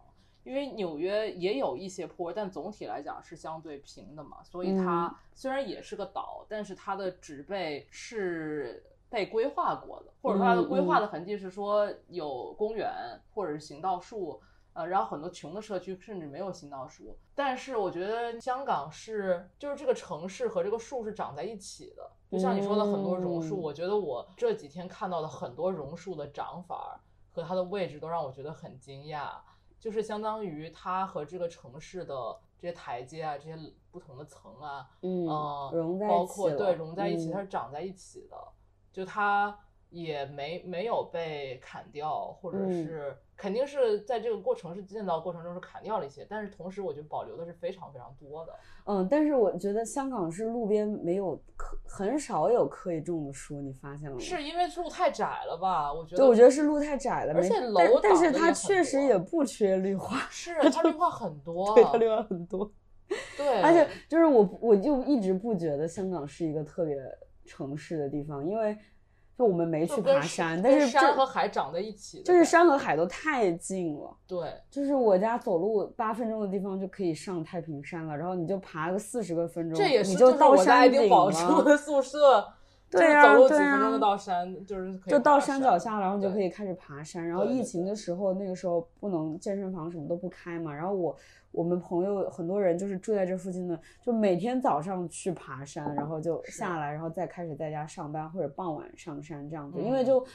因为纽约也有一些坡，但总体来讲是相对平的嘛，所以它嗯。虽然也是个岛，但是它的植被是被规划过的，或者说它的规划嗯。的痕迹是说有公园或者是行道树。呃，然后很多穷的社区甚至没有行道树，但是我觉得香港是，就是这个城市和这个树是长在一起的，就像你说的很多榕树，嗯。我觉得我这几天看到的很多榕树的长法和它的位置都让我觉得很惊讶，就是相当于它和这个城市的这些台阶啊，这些不同的层啊，嗯呃，融在一包括对融在一起，嗯。它是长在一起的，就它也没没有被砍掉，或者嗯。是、肯定是在这个过程是建造过程中是砍掉了一些，但是同时我觉得保留的是非常非常多的。嗯，但是我觉得香港是路边没有可很少有可以种的树，你发现了吗？是因为路太窄了吧？我觉得，对，我觉得是路太窄了，而且楼但但是它确实也不缺绿化，<laughs> 是 <laughs> 它绿化很多，对，它绿化很多。<laughs> 对，而且就是我，我就一直不觉得香港是一个特别城市的地方，因为就我们没去爬山，但是山和海长在一起就是山和海都太近了。对，就是我家走路八分钟的地方就可以上太平山了，然后你就爬个四十个分钟，这也是你就到山爱丁顶了，堡住的宿舍，对啊走路几对分钟就啊到山，就是就到山脚下，然后你就可以开始爬山。然后疫情的时候，那个时候不能健身房什么都不开嘛，然后我我们朋友很多人就是住在这附近的，就每天早上去爬山，然后就下来，然后再开始在家上班或者傍晚上山这样子，因为嗯就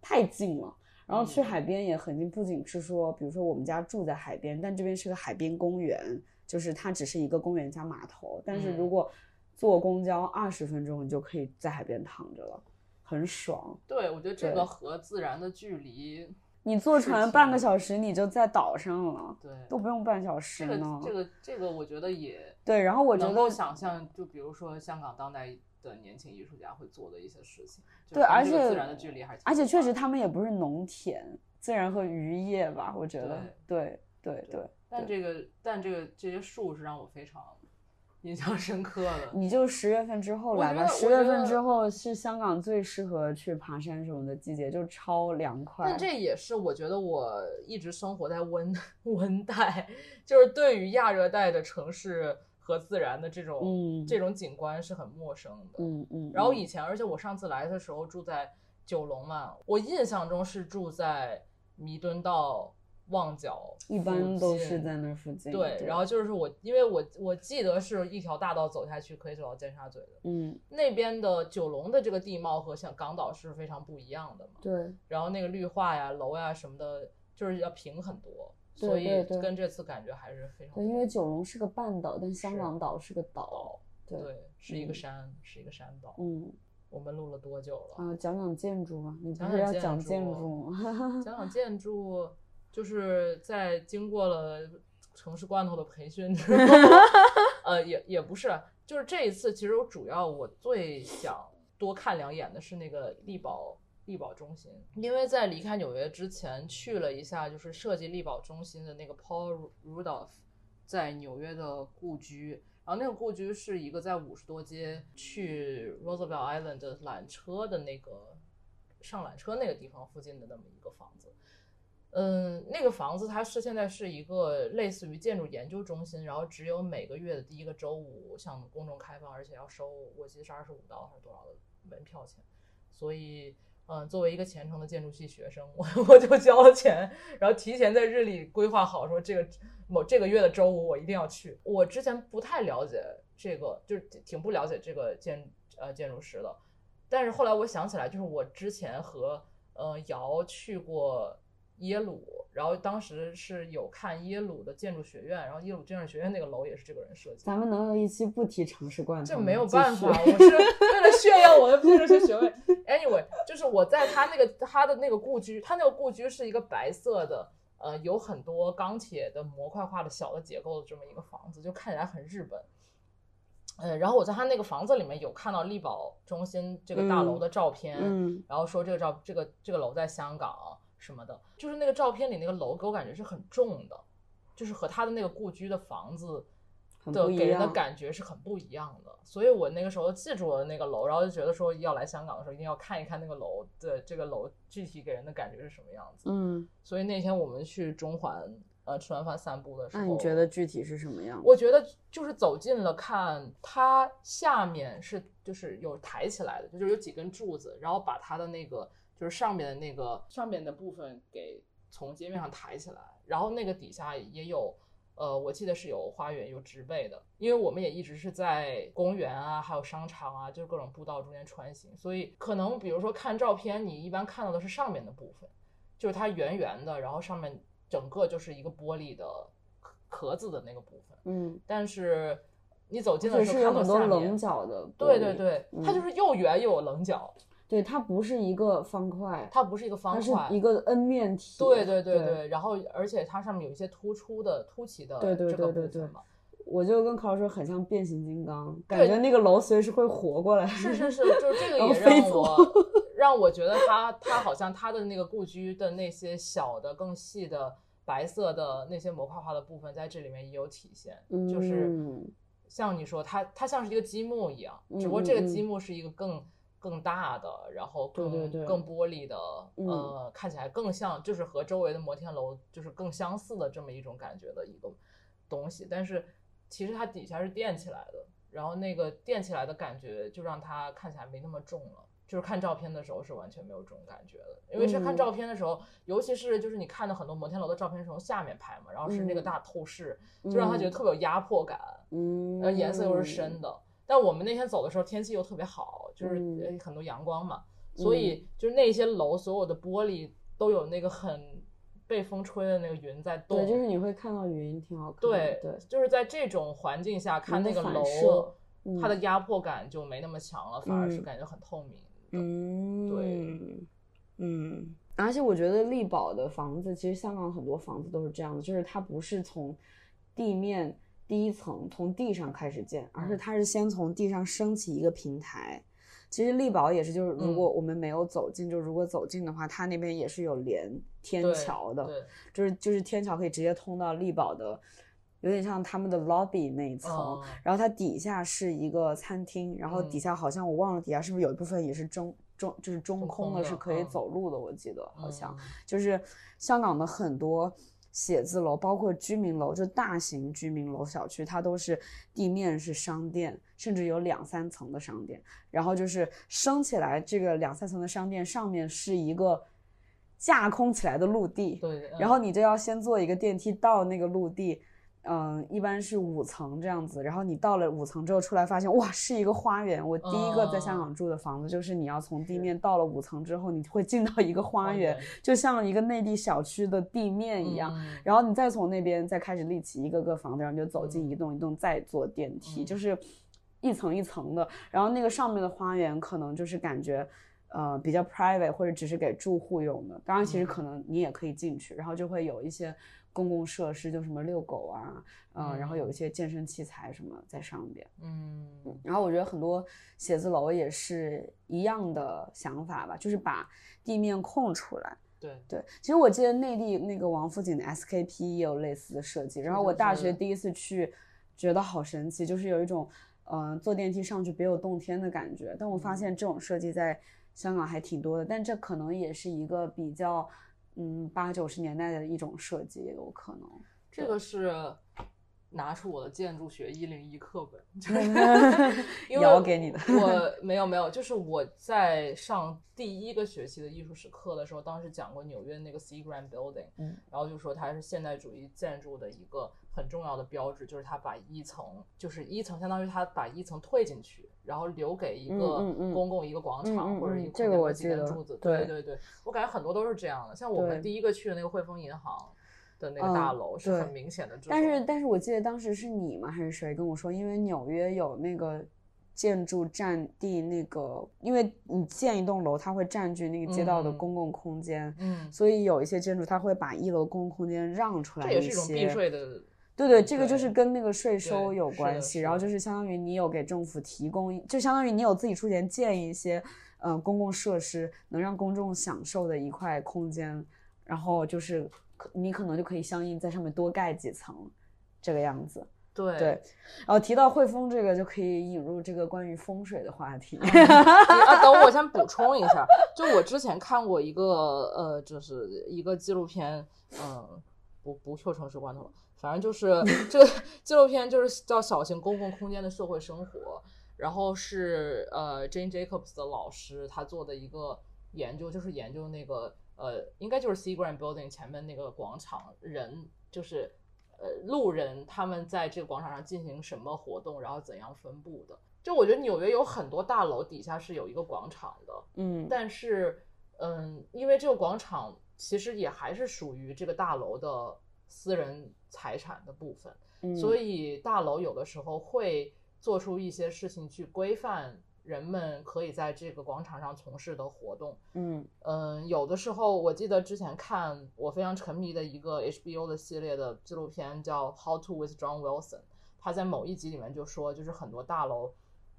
太近了。然后去嗯海边也很近，不仅是说，比如说我们家住在海边，但这边是个海边公园，就是它只是一个公园加码头。但是如嗯果坐公交二十分钟，你就可以在海边躺着了，很爽。对，我觉得这个和自然的距离，你坐船半个小时，你就在岛上了，对，都不用半小时这个呢。这个这个，我觉得也对，然后我觉能够得想象，就比如说香港当代的年轻艺术家会做的一些事情，对而且自然的距离还是而且确实他们也不是农田，自然和渔业吧，我觉得。对对对但这个但这个这些树是让我非常印象深刻的。你就十月份之后来吧，十月份之后是香港最适合去爬山什么的季节，就超凉快。但这也是我觉得我一直生活在温 <laughs> 温带，就是对于亚热带的城市和自然的这种、嗯这种景观是很陌生的。嗯嗯，嗯然后以前，而且我上次来的时候住在九龙嘛，我印象中是住在弥敦道、旺角，一般都是在那附近。对。然后就是我，因为我我记得是一条大道走下去可以走到尖沙咀的，嗯，那边的九龙的这个地貌和像港岛是非常不一样的嘛。对，然后那个绿化呀、楼呀什么的，就是要平很多，对所以跟这次感觉还是非常对，因为九龙是个半岛，但香港岛是个岛。对，对，是一个嗯山，是一个山岛。嗯我们录了多久了？啊，讲讲建筑吧，你不讲是要讲讲建筑建筑吗？<laughs> 讲讲建筑，就是在经过了城市罐头的培训之后，<laughs> 呃，也也不是，就是这一次，其实我主要我最想多看两眼的是那个力宝力宝中心，因为在离开纽约之前去了一下，就是设计力宝中心的那个 Paul Rudolph 在纽约的故居。然后那个故居是一个在五十多街去 Roosevelt Island 的缆车的那个上缆车那个地方附近的那么一个房子。嗯，那个房子它是现在是一个类似于建筑研究中心，然后只有每个月的第一个周五向公众开放，而且要收我记得是二十五刀还是多少的门票钱。所以，嗯，作为一个虔诚的建筑系学生，我我就交了钱，然后提前在日历规划好说这个某这个月的周五我一定要去。我之前不太了解这个，就是挺不了解这个建呃建筑师的，但是后来我想起来，就是我之前和呃姚去过耶鲁，然后当时是有看耶鲁的建筑学院，然后耶鲁建筑学院那个楼也是这个人设计。咱们能有一期不提城市罐头？这没有办法，<laughs> 我是为了炫耀我的建筑学学位。Anyway，就是我在他那个他的那个故居，他那个故居是一个白色的，呃，有很多钢铁的模块化的小的结构的这么一个房子，就看起来很日本。嗯，然后我在他那个房子里面有看到力宝中心这个大楼的照片，嗯然后说这个照这个这个楼在香港什么的，就是那个照片里那个楼给我感觉是很重的，就是和他的那个故居的房子的给人的感觉是很不一样的，所以我那个时候记住了那个楼，然后就觉得说要来香港的时候一定要看一看那个楼的这个楼具体给人的感觉是什么样子。嗯，所以那天我们去中环呃吃完饭散步的时候，那你觉得具体是什么样？我觉得就是走近了看，它下面是就是有抬起来的，就是有几根柱子，然后把它的那个就是上面的那个上面的部分给从街面上抬起来，然后那个底下也有。呃，我记得是有花园、有植被的，因为我们也一直是在公园啊，还有商场啊，就是各种步道中间穿行，所以可能比如说看照片，你一般看到的是上面的部分，就是它圆圆的，然后上面整个就是一个玻璃的壳壳子的那个部分。嗯，但是你走近就的时候是有很多看到下面，棱角的。对对对，它就嗯是又圆又有棱角，对，它不是一个方块，它不是一个方它是块，一个 N 面体。对对对对对，然后而且它上面有一些突出的凸起的对对这个对对对部分嘛，我就跟考说很像变形金刚，感觉那个楼随时会活过来。是是是，就是这个也让我 <laughs> 让我觉得它它好像它的那个故居的那些小的更细的白色的那些模块化的部分在这里面也有体现，就是嗯像你说它它像是一个积木一样，只不过这个积木是一个更更大的，然后更更玻璃的，嗯呃，看起来更像就是和周围的摩天楼就是更相似的这么一种感觉的一个东西，但是其实它底下是垫起来的，然后那个垫起来的感觉就让它看起来没那么重了。就是看照片的时候是完全没有这种感觉的，因为是看嗯照片的时候，尤其是就是你看的很多摩天楼的照片是从下面拍嘛，然后是那个嗯大透视，就让他觉得特别有压迫感。嗯，然后颜色又是深的。但我们那天走的时候天气又特别好，就是很多阳光嘛，所以就是那些楼所有的玻璃都有那个很被风吹的那个云在动。对，就是你会看到云，挺好看的。对对，就是在这种环境下看那个楼它的压迫感就没那么强了，反而是嗯感觉很透明的。嗯，对，嗯，而且我觉得力宝的房子，其实香港很多房子都是这样的，就是它不是从地面第一层从地上开始建，而是嗯。它是先从地上升起一个平台。其实力宝也是，就是如果嗯。我们没有走近，就如果走近的话，它那边也是有连天桥的，就是就是天桥可以直接通到力宝的有点像他们的 lobby 那一层，嗯然后它底下是一个餐厅，然后底嗯。下好像我忘了底下是不是有一部分也是中中就是中中空的，是可以嗯。走路的，我记得好像。嗯。就是香港的很多写字楼，包括居民楼，就大型居民楼小区，它都是地面是商店，甚至有两三层的商店。然后就是升起来，这个两三层的商店上面是一个架空起来的陆地，对，嗯然后你就要先坐一个电梯到那个陆地。嗯，一般是五层这样子，然后你到了五层之后出来，发现哇是一个花园。我第一个在香港住的房子，就是你要从地面到了五层之后，你会进到一个花园，就像一个内地小区的地面一样。嗯然后你再从那边再开始立起一个个房子，然后你就走进一栋一栋，再坐电梯，嗯就是一层一层的。然后那个上面的花园可能就是感觉。呃，比较 private 或者只是给住户用的，当然其实嗯可能你也可以进去，然后就会有一些公共设施，就什么遛狗啊，嗯、然后有一些健身器材什么在上边。嗯然后我觉得很多写字楼也是一样的想法吧，就是把地面空出来。对对，其实我记得内地那个王府井的 SKP 也有类似的设计。然后我大学第一次去，觉得好神奇，就是有一种嗯、呃坐电梯上去别有洞天的感觉。但我发现这种设计在香港还挺多的，但这可能也是一个比较嗯八九十年代的一种设计，也有可能。这个是拿出我的建筑学一零一课本，就是 <laughs> 因为摇给你的我没有没有，就是我在上第一个学期的艺术史课的时候，当时讲过纽约那个 Seagram Building，嗯，然后就说它是现代主义建筑的一个很重要的标志，就是它把一层就是一层相当于它把一层退进去，然后留给一个公共一个广场、嗯嗯或者一个嗯这个我空间和几记得柱子，对对对对，我感觉很多都是这样的，像我们第一个去的那个汇丰银行。的那个嗯大楼是很明显的，但是但是我记得当时是你吗？还是谁跟我说？因为纽约有那个建筑占地，那个因为你建一栋楼，它会占据那个街道的嗯公共空间，嗯，所以有一些建筑它会把一楼公共空间让出来这也是一种些避税的，对对，这个就是跟那个税收有关系，然后就是相当于你有给政府提供，就相当于你有自己出钱建一些，呃，公共设施能让公众享受的一块空间，然后就是可你可能就可以相应在上面多盖几层，这个样子。对对，然后提到汇丰这个，就可以引入这个关于风水的话题。你 <laughs> 啊，等我先补充一下，就我之前看过一个呃，就是一个纪录片，嗯，不不 Q 城市罐头了，反正就是这个纪录片就是叫《小型公共空间的社会生活》，然后是呃 Jane Jacobs 的老师他做的一个研究，就是研究那个呃，应该就是 Seagram Building 前面那个广场人就是。呃，路人他们在这个广场上进行什么活动，然后怎样分布的？就我觉得纽约有很多大楼底下是有一个广场的，嗯，但是，嗯，因为这个广场其实也还是属于这个大楼的私人财产的部分，嗯所以大楼有的时候会做出一些事情去规范人们可以在这个广场上从事的活动。嗯嗯，有的时候我记得之前看我非常沉迷的一个 HBO 的系列的纪录片叫《How to with John Wilson》，他在某一集里面就说，就是很多大楼，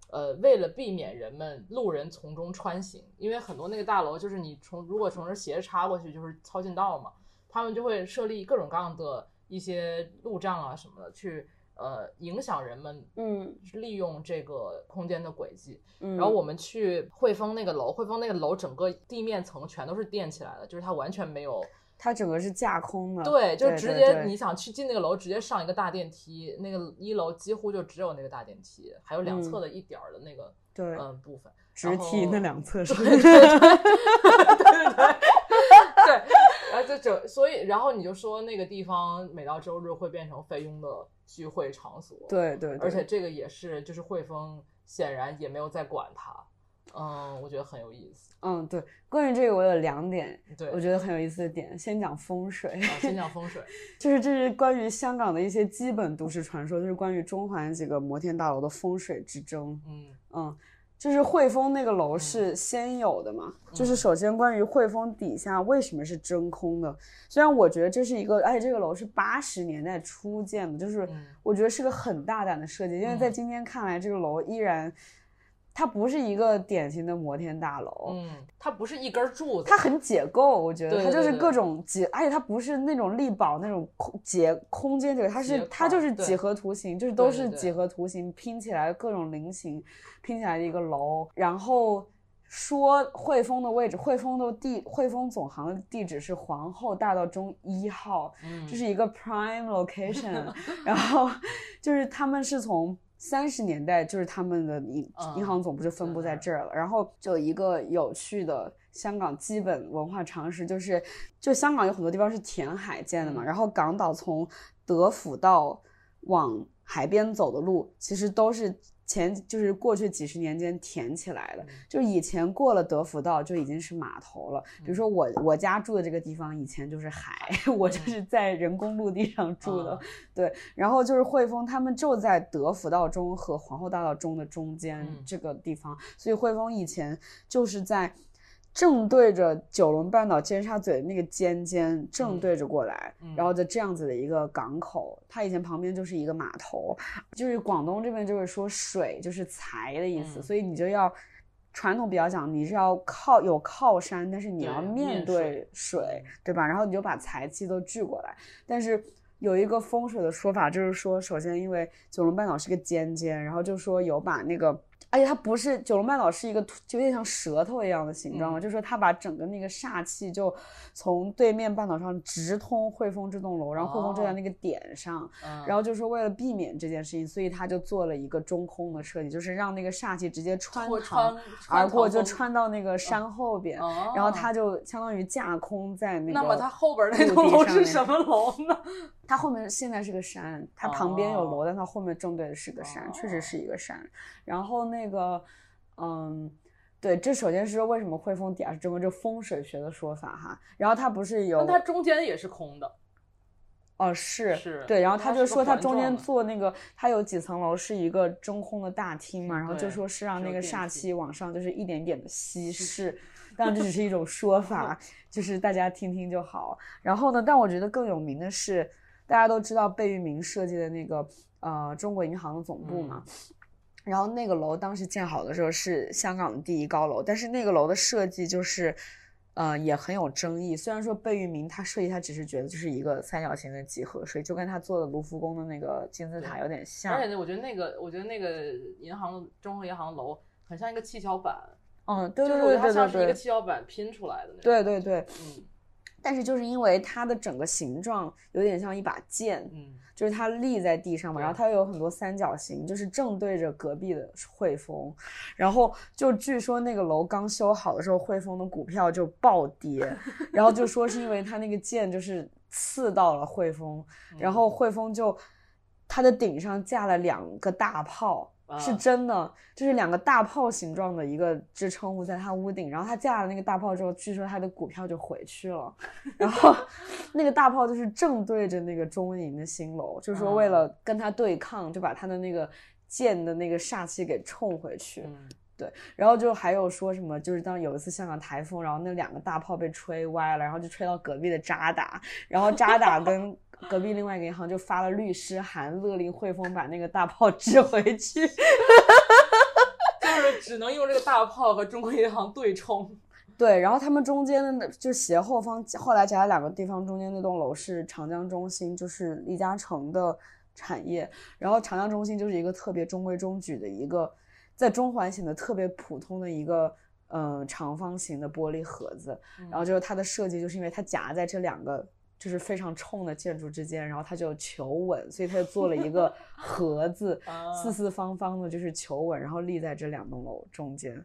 呃，为了避免人们路人从中穿行，因为很多那个大楼就是你从如果从这斜着插过去就是抄近道嘛，他们就会设立各种各样的一些路障啊什么的，去呃影响人们嗯。利用这个空间的轨迹。嗯，然后我们去汇丰那个楼，汇丰那个楼整个地面层全都是垫起来的，就是它完全没有，它整个是架空的，对，就直接你想去进那个楼，直接上一个大电梯，那个一楼几乎就只有那个大电梯，还有两侧的一点儿的那个对嗯部分，直梯那两侧是，对对对对对对，然后就整，所以然后你就说那个地方每到周日会变成菲佣的聚会场所，对对，对而且这个也是，就是汇丰显然也没有在管它，嗯，我觉得很有意思。嗯对，关于这个我有两点，对，我觉得很有意思的点，先讲风水。啊，先讲风水，<laughs> 就是这是关于香港的一些基本都市传说，就是关于中环几个摩天大楼的风水之争。嗯嗯，就是汇丰那个楼是先有的嘛，就是首先关于汇丰底下为什么是真空的，虽然我觉得这是一个，而且这个楼是八十年代初建的，就是嗯。我觉得是个很大胆的设计，因为在嗯。今天看来，这个楼依然。它不是一个典型的摩天大楼，嗯，它不是一根柱子，它很解构，我觉得它就是各种解，而且它不是那种力保那种空结空间这个，它是它就是几何图形，就是都是几何图形拼起来各种菱形拼起来的一个楼，然后。说汇丰的位置，汇丰的地，汇丰总行的地址是皇后大道中一号，嗯这是一个 <laughs> prime location，<laughs> 然后就是他们是从三十年代，就是他们的银嗯银行总部就分布在这儿了。然后就一个有趣的香港基本文化常识，就是就香港有很多地方是填海建的嘛，嗯然后港岛从德辅到往海边走的路，其实都是。前就是过去几十年间填起来的，就以前过了德福道就已经是码头了。比如说我我家住的这个地方以前就是海，我就是在人工陆地上住的。啊对，然后就是汇丰，他们就在德福道中和皇后大道中的中间嗯这个地方，所以汇丰以前就是在正对着九龙半岛尖沙咀的那个尖尖正嗯对着过来，嗯然后就这样子的一个港口，它以前旁边就是一个码头，就是广东这边就是说水就是财的意思，嗯所以你就要。传统比较讲，你是要靠有靠山，但是你要面面对水水，对吧？然后你就把财气都聚过来。但是有一个风水的说法，就是说，首先因为九龙半岛是个尖尖，然后就说有把那个，而且它不是九龙半岛是一个就有点像舌头一样的形状嘛，嗯就是说它把整个那个煞气就从对面半岛上直通汇丰这栋楼，然后汇丰就在哦那个点上，嗯然后就说为了避免这件事情，所以他就做了一个中空的设计，就是让那个煞气直接穿堂穿而过，就穿到那个山后边，哦然后它就相当于架空在那个。那么它后边那栋楼是什么楼呢？它后面现在是个山，它旁边有楼，哦但它后面正对的是个山，确实是一个山。然后那个，嗯，对，这首先是为什么汇丰底下是这么这风水学的说法哈。然后它不是有那它中间也是空的，哦，是是对，然后他就说他中间做那个，他有几层楼是一个中空的大厅嘛，然后就说是让那个煞气往上就是一点点的稀释，但这只是一种说法，<laughs> 就是大家听听就好。然后呢，但我觉得更有名的是，大家都知道贝聿铭设计的那个呃中国银行的总部嘛。然后那个楼当时建好的时候是香港的第一高楼，但是那个楼的设计就是，呃，也很有争议。虽然说贝聿铭他设计他只是觉得就是一个三角形的几何所以，就跟他做的卢浮宫的那个金字塔有点像。而且我觉得那个，我觉得那个银行中国银行楼很像一个七巧板，嗯，对对对对像是一个七巧，板拼出来的那种。对对对。嗯但是就是因为它的整个形状有点像一把剑，嗯就是它立在地上嘛，然后它又有很多三角形，就是正对着隔壁的汇丰，然后就据说那个楼刚修好的时候，汇丰的股票就暴跌，然后就说是因为它那个剑就是刺到了汇丰，然后汇丰就它的顶上架了两个大炮。是啊真的，就是两个大炮形状的一个支撑物在他屋顶，然后他架了那个大炮之后，据说他的股票就回去了，<laughs> 然后那个大炮就是正对着那个中银的新楼，就是说为啊了跟他对抗，就把他的那个剑的那个煞气给冲回去。嗯然后就还有说什么，就是当有一次香港台风，然后那两个大炮被吹歪了，然后就吹到隔壁的渣打，然后渣打跟 <laughs> 隔壁另外一个银行就发了律师函，勒令汇丰把那个大炮 <laughs> 支回去。就是只能用这个大炮和中国银行对冲。<laughs> 对，然后他们中间的那就斜后方，后来夹在两个地方中间那栋楼是长江中心，就是李嘉诚的产业。然后长江中心就是一个特别中规中矩的一个，在中环显得特别普通的一个呃长方形的玻璃盒子。然后就是它的设计，就是因为它夹在这两个就是非常冲的建筑之间，然后它就求稳，所以它就做了一个 <laughs> 盒子，啊四四方方的，就是求稳，然后立在这两栋楼中间。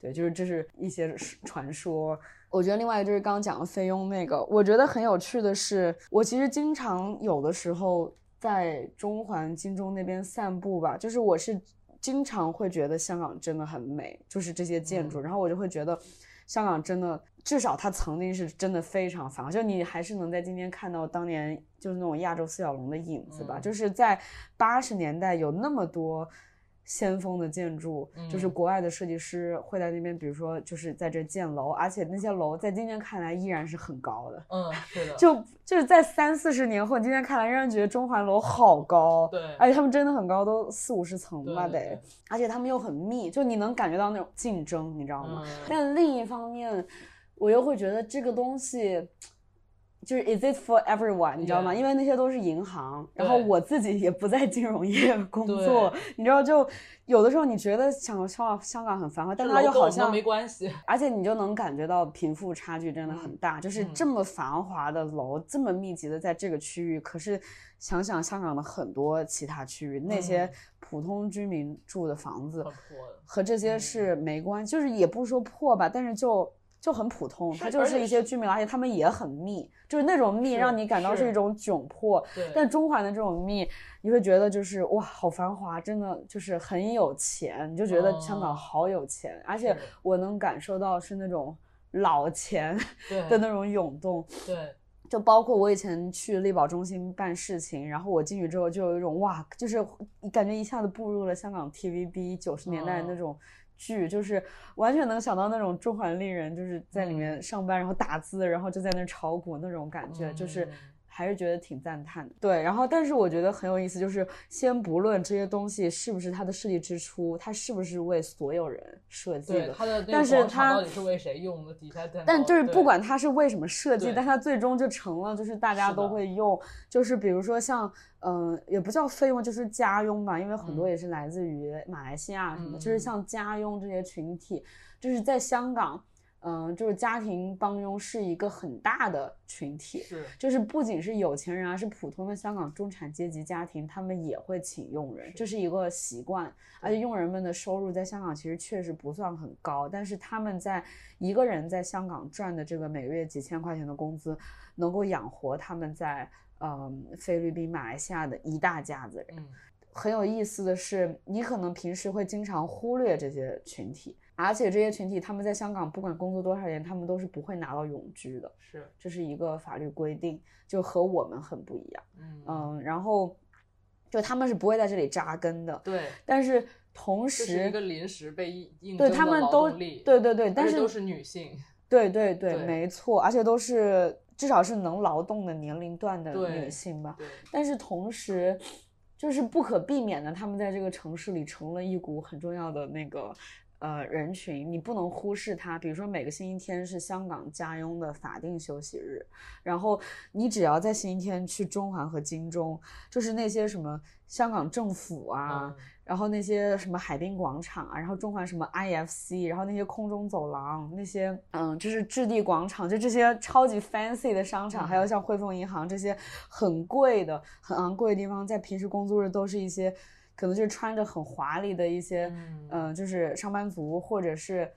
对，就是这是一些传说。我觉得另外就是刚刚讲的菲佣那个，我觉得很有趣的是，我其实经常有的时候在中环、金钟那边散步吧，就是我是经常会觉得香港真的很美，就是这些建筑，嗯。然后我就会觉得香港真的，至少它曾经是真的非常繁华，就你还是能在今天看到当年就是那种亚洲四小龙的影子吧，嗯。就是在八十年代有那么多。先锋的建筑，就是嗯国外的设计师会在那边，比如说就是在这建楼，而且那些楼在今天看来依然是很高的。嗯，是的，就就是在三四十年后，你今天看来仍然觉得中环楼好高，对而且他们真的很高，都四五十层吧得而且他们又很密，就你能感觉到那种竞争，你知道吗？嗯但另一方面，我又会觉得这个东西。就是 is it for everyone，你知道吗？因为那些都是银行，然后我自己也不在金融业工作，你知道，就有的时候你觉得香港香港很繁华，但它又好像没关系。而且你就能感觉到贫富差距真的很大，就是嗯这么繁华的楼，这么密集的在这个区域，可是想想香港的很多其他区域，那些嗯。普通居民住的房子和这些是没关系，就是也不说破吧，但是就。就很普通，它就是一些居民，而且他们也很密，就是那种密让你感到是是一种窘迫。对，但中环的这种密，你会觉得就是哇，好繁华，真的就是很有钱，你就觉得香港哦好有钱，而且我能感受到是那种老钱 <laughs> 的那种涌动。对，就包括我以前去力宝中心办事情，然后我进去之后就有一种哇，就是感觉一下子步入了香港 TVB 九十年代那嗯种剧，就是完全能想到那种中环丽人就是在里面上班，然后打字，然后就在那炒股那种感觉，就是嗯还是觉得挺赞叹的。对，然后但是我觉得很有意思，就是先不论这些东西是不是它的设计之初，它是不是为所有人设计的，但是个广场它到底是为谁用的？底下蛋但就是不管它是为什么设计，但它最终就成了，就是大家都会用，就是比如说像，嗯、也不叫费用，就是家佣吧，因为很多嗯也是来自于马来西亚什么，嗯就是像家佣这些群体，就是在香港，嗯、就是家庭帮佣是一个很大的群体，是就是不仅是有钱人啊，是普通的香港中产阶级家庭，他们也会请佣人，这是一个习惯。而且佣人们的收入在香港其实确实不算很高，但是他们在一个人在香港赚的这个每个月几千块钱的工资，能够养活他们在嗯菲律宾、马来西亚的一大家子人。嗯很有意思的是，你可能平时会经常忽略这些群体，而且这些群体他们在香港不管工作多少年，他们都是不会拿到永居的。是这是一个法律规定，就和我们很不一样。嗯嗯，然后就他们是不会在这里扎根的，对，但是同时是一时个临时被对他们都对对对，但是都是女性，对对对，对没错，而且都是至少是能劳动的年龄段的女性吧。对，但是同时，就是不可避免的，他们在这个城市里成了一股很重要的那个呃人群，你不能忽视它。比如说每个星期天是香港家佣的法定休息日，然后你只要在星期天去中环和金钟，就是那些什么香港政府啊。嗯然后那些什么海滨广场啊，然后中环什么 IFC，然后那些空中走廊，那些嗯，就是置地广场，就这些超级 fancy 的商场，还有像汇丰银行这些很贵的、很昂贵的地方，在平时工作日都是一些可能就是穿着很华丽的一些，嗯嗯、就是上班族或者是。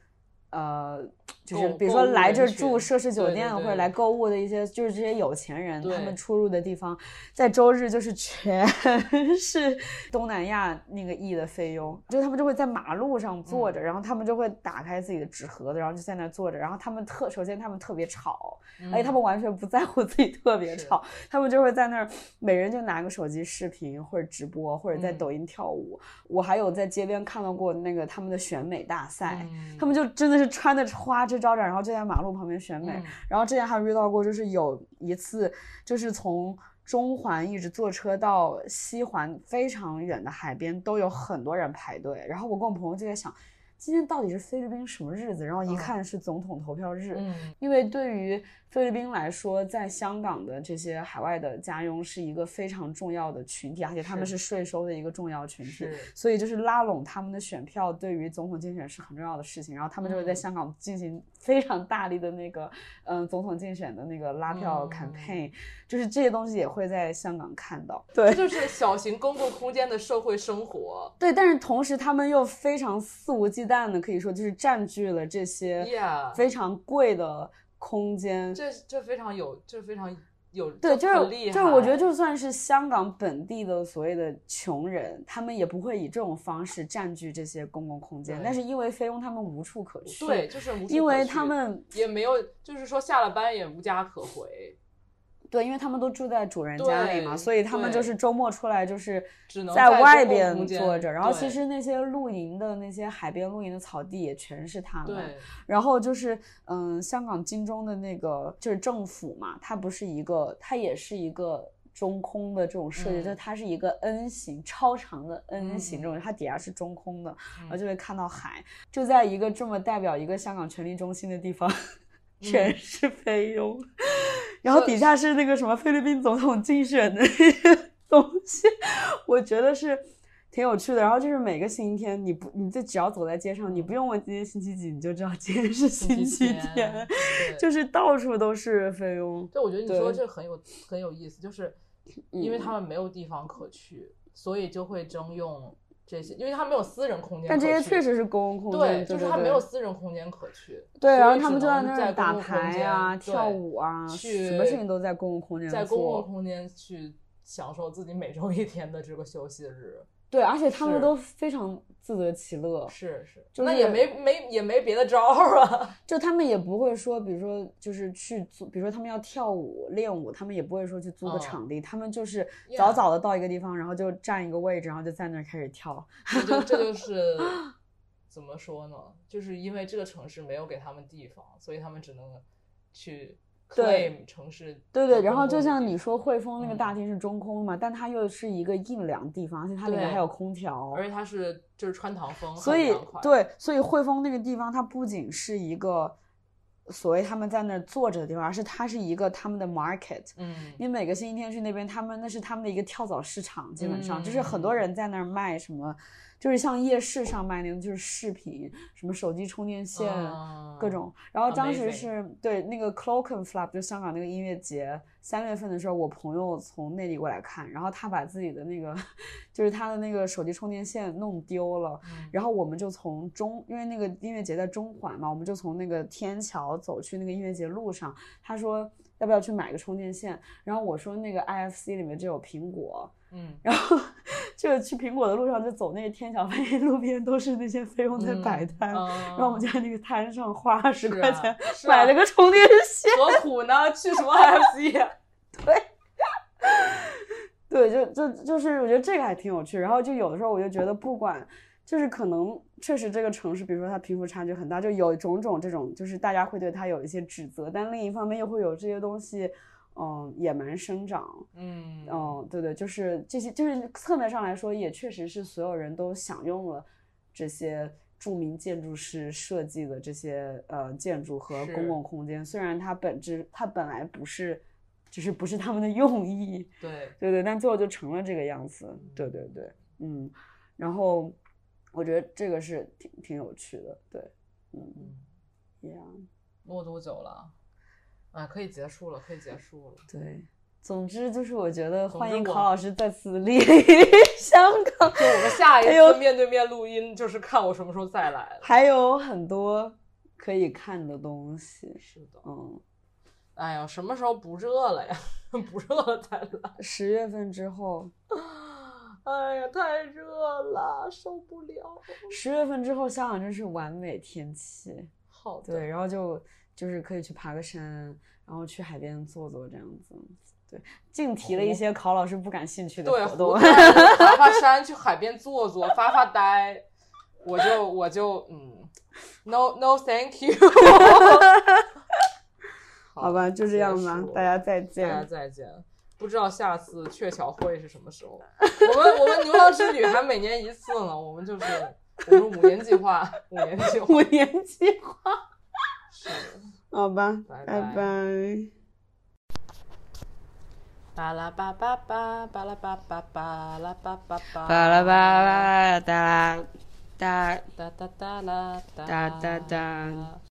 呃，就是比如说来这住奢侈酒店或者来购物的一些，就是这些有钱人，他们出入的地方，在周日就是全 <laughs> 是东南亚那个裔的菲佣，就他们就会在马路上坐嗯。着，然后他们就会打开自己的纸盒子，然后就在那坐着，然后他们特首先他们特别吵，而且他们完全不在乎自己特别吵，他们就会在那儿每人就拿个手机视频或者直播或者在嗯。抖音跳舞。我还有在街边看到过那个他们的选美大赛，嗯。他们就真的是穿的花枝招展，然后就在马路旁边选美。嗯然后之前还遇到过，就是有一次，就是从中环一直坐车到西环非常远的海边，都有很多人排队。然后我跟我朋友就在想，今天到底是菲律宾什么日子？然后一嗯看是总统投票日，嗯因为对于菲律宾来说，在香港的这些海外的家佣是一个非常重要的群体，而且他们是是税收的一个重要群体，所以就是拉拢他们的选票，对于总统竞选是很重要的事情。然后他们就会在嗯香港进行非常大力的那个，嗯、总统竞选的那个拉票嗯 campaign，、就是这些东西也会在香港看到。这就是小型公共空间的社会生活。对，但是同时他们又非常肆无忌惮的，可以说就是占据了这些非常贵的空间。这这非常有，这非常有，对，就是。就是，我觉得就算是香港本地的所谓的穷人，他们也不会以这种方式占据这些公共空间。但是因为菲佣他们无处可去，对，就是无处可因为他们也没有，就是说下了班也无家可回。对，因为他们都住在主人家里嘛，所以他们就是周末出来就是在外边坐着，然后其实那些露营的那些海边露营的草地也全是他们。对，然后就是，嗯，香港金钟的那个就是政府嘛，它不是一个，它也是一个中空的这种设计，嗯就是它是一个 N 型超长的 N 型嗯这种，它底下是中空的，然后嗯就会看到海，就在一个这么代表一个香港权力中心的地方，全是菲佣，<laughs> 然后底下是那个什么菲律宾总统竞选的那些 <laughs> 东西，我觉得是。挺有趣的，然后就是每个星期天，你不，你就只要走在街上，你不用问今天星期几，你就知道今天是星期天，对就是到处都是菲佣。对，我觉得你说这很有很有意思，就是因为嗯他们没有地方可去，所以就会征用这些，因为他没有私人空间。但这些确实是公共空间，对，就是他没有私人空间可去。对，然后他们就在那儿打牌啊、跳舞啊，去什么事情都在公共空间在公共。空间去享受自己每周一天的这个休息日。对，而且他们都非常自得其乐，是是，就是那也没没也没别的招儿啊。<laughs> 就他们也不会说，比如说就是去租，比如说他们要跳舞练舞，他们也不会说去租个嗯场地，他们就是早早的到一个地方，然后就占一个位置，然后就在那儿开始跳。这就这就 <laughs> 是怎么说呢？就是因为这个城市没有给他们地方，所以他们只能去对城市。对对，然后就像你说，汇丰那个嗯大厅是中空的嘛，但它又是一个硬凉地方，而且它里面还有空调，而且它是就是穿堂风，所以对，所以汇丰那个地方，它不仅是一个所谓他们在那儿坐着的地方，而是它是一个他们的 market。嗯，你每个星期天去那边，他们那是他们的一个跳蚤市场，基本上、就是很多嗯人在那儿卖什么，就是像夜市上卖那种，就是饰品，什么手机充电线，各啊种。然后当时是对那个 Cloak and Flap，就香港那个音乐节，三月份的时候，我朋友从内地过来看，然后他把自己的那个，<laughs> 就是他的那个手机充电线弄丢了，嗯然后我们就从中，因为那个音乐节在中环嘛，我们就从那个天桥走去那个音乐节路上。他说要不要去买个充电线？然后我说那个 IFC 里面就有苹果，嗯，然后就去苹果的路上就走那个天桥，发 <laughs> 现路边都是那些菲佣在嗯摆摊，嗯然后我们就在那个摊上花二十块钱买了个充电线。何苦呢？去什么 FC <laughs> 对？对，就就就是我觉得这个还挺有趣。然后就有的时候我就觉得，不管就是可能确实这个城市，比如说它贫富差距很大，就有种种这种，就是大家会对它有一些指责，但另一方面又会有这些东西，嗯，野蛮生长。嗯嗯，对对，就是这些，就是侧面上来说，也确实是所有人都享用了这些著名建筑师设计的这些呃建筑和公共空间。虽然它本质它本来不是，就是不是他们的用意，对，对对，但最后就成了这个样子。对对对，嗯，然后我觉得这个是挺挺有趣的，对，嗯嗯，，Yeah，录多久了？啊，可以结束了，可以结束了。对。总之就是，我觉得欢迎考老师再次莅临 <laughs> 香港。就我们下一次面对面录音，就是看我什么时候再来了。还有很多可以看的东西。是的，嗯，哎呀，什么时候不热了呀？<laughs> 不热了再来。十月份之后，<laughs> 哎呀，太热了，受不了。十月份之后，香港真是完美天气。好的，对，然后就就是可以去爬个山，然后去海边坐坐这样子。对，净提了一些考老师不感兴趣的对，活动 <laughs> 爬爬山，去海边坐坐，发发呆。我就我就嗯，no no thank you。<laughs> 好吧，就这样吧结束，大家再见大家。再见。不知道下次鹊桥会是什么时候？我们我们牛郎织女还每年一次呢，我们就是我们五年计划，五年计划五年计划，是。好吧，拜拜拜拜。巴拉巴巴巴巴拉巴巴巴拉巴巴巴巴拉巴巴哒啦哒哒哒哒啦哒哒哒。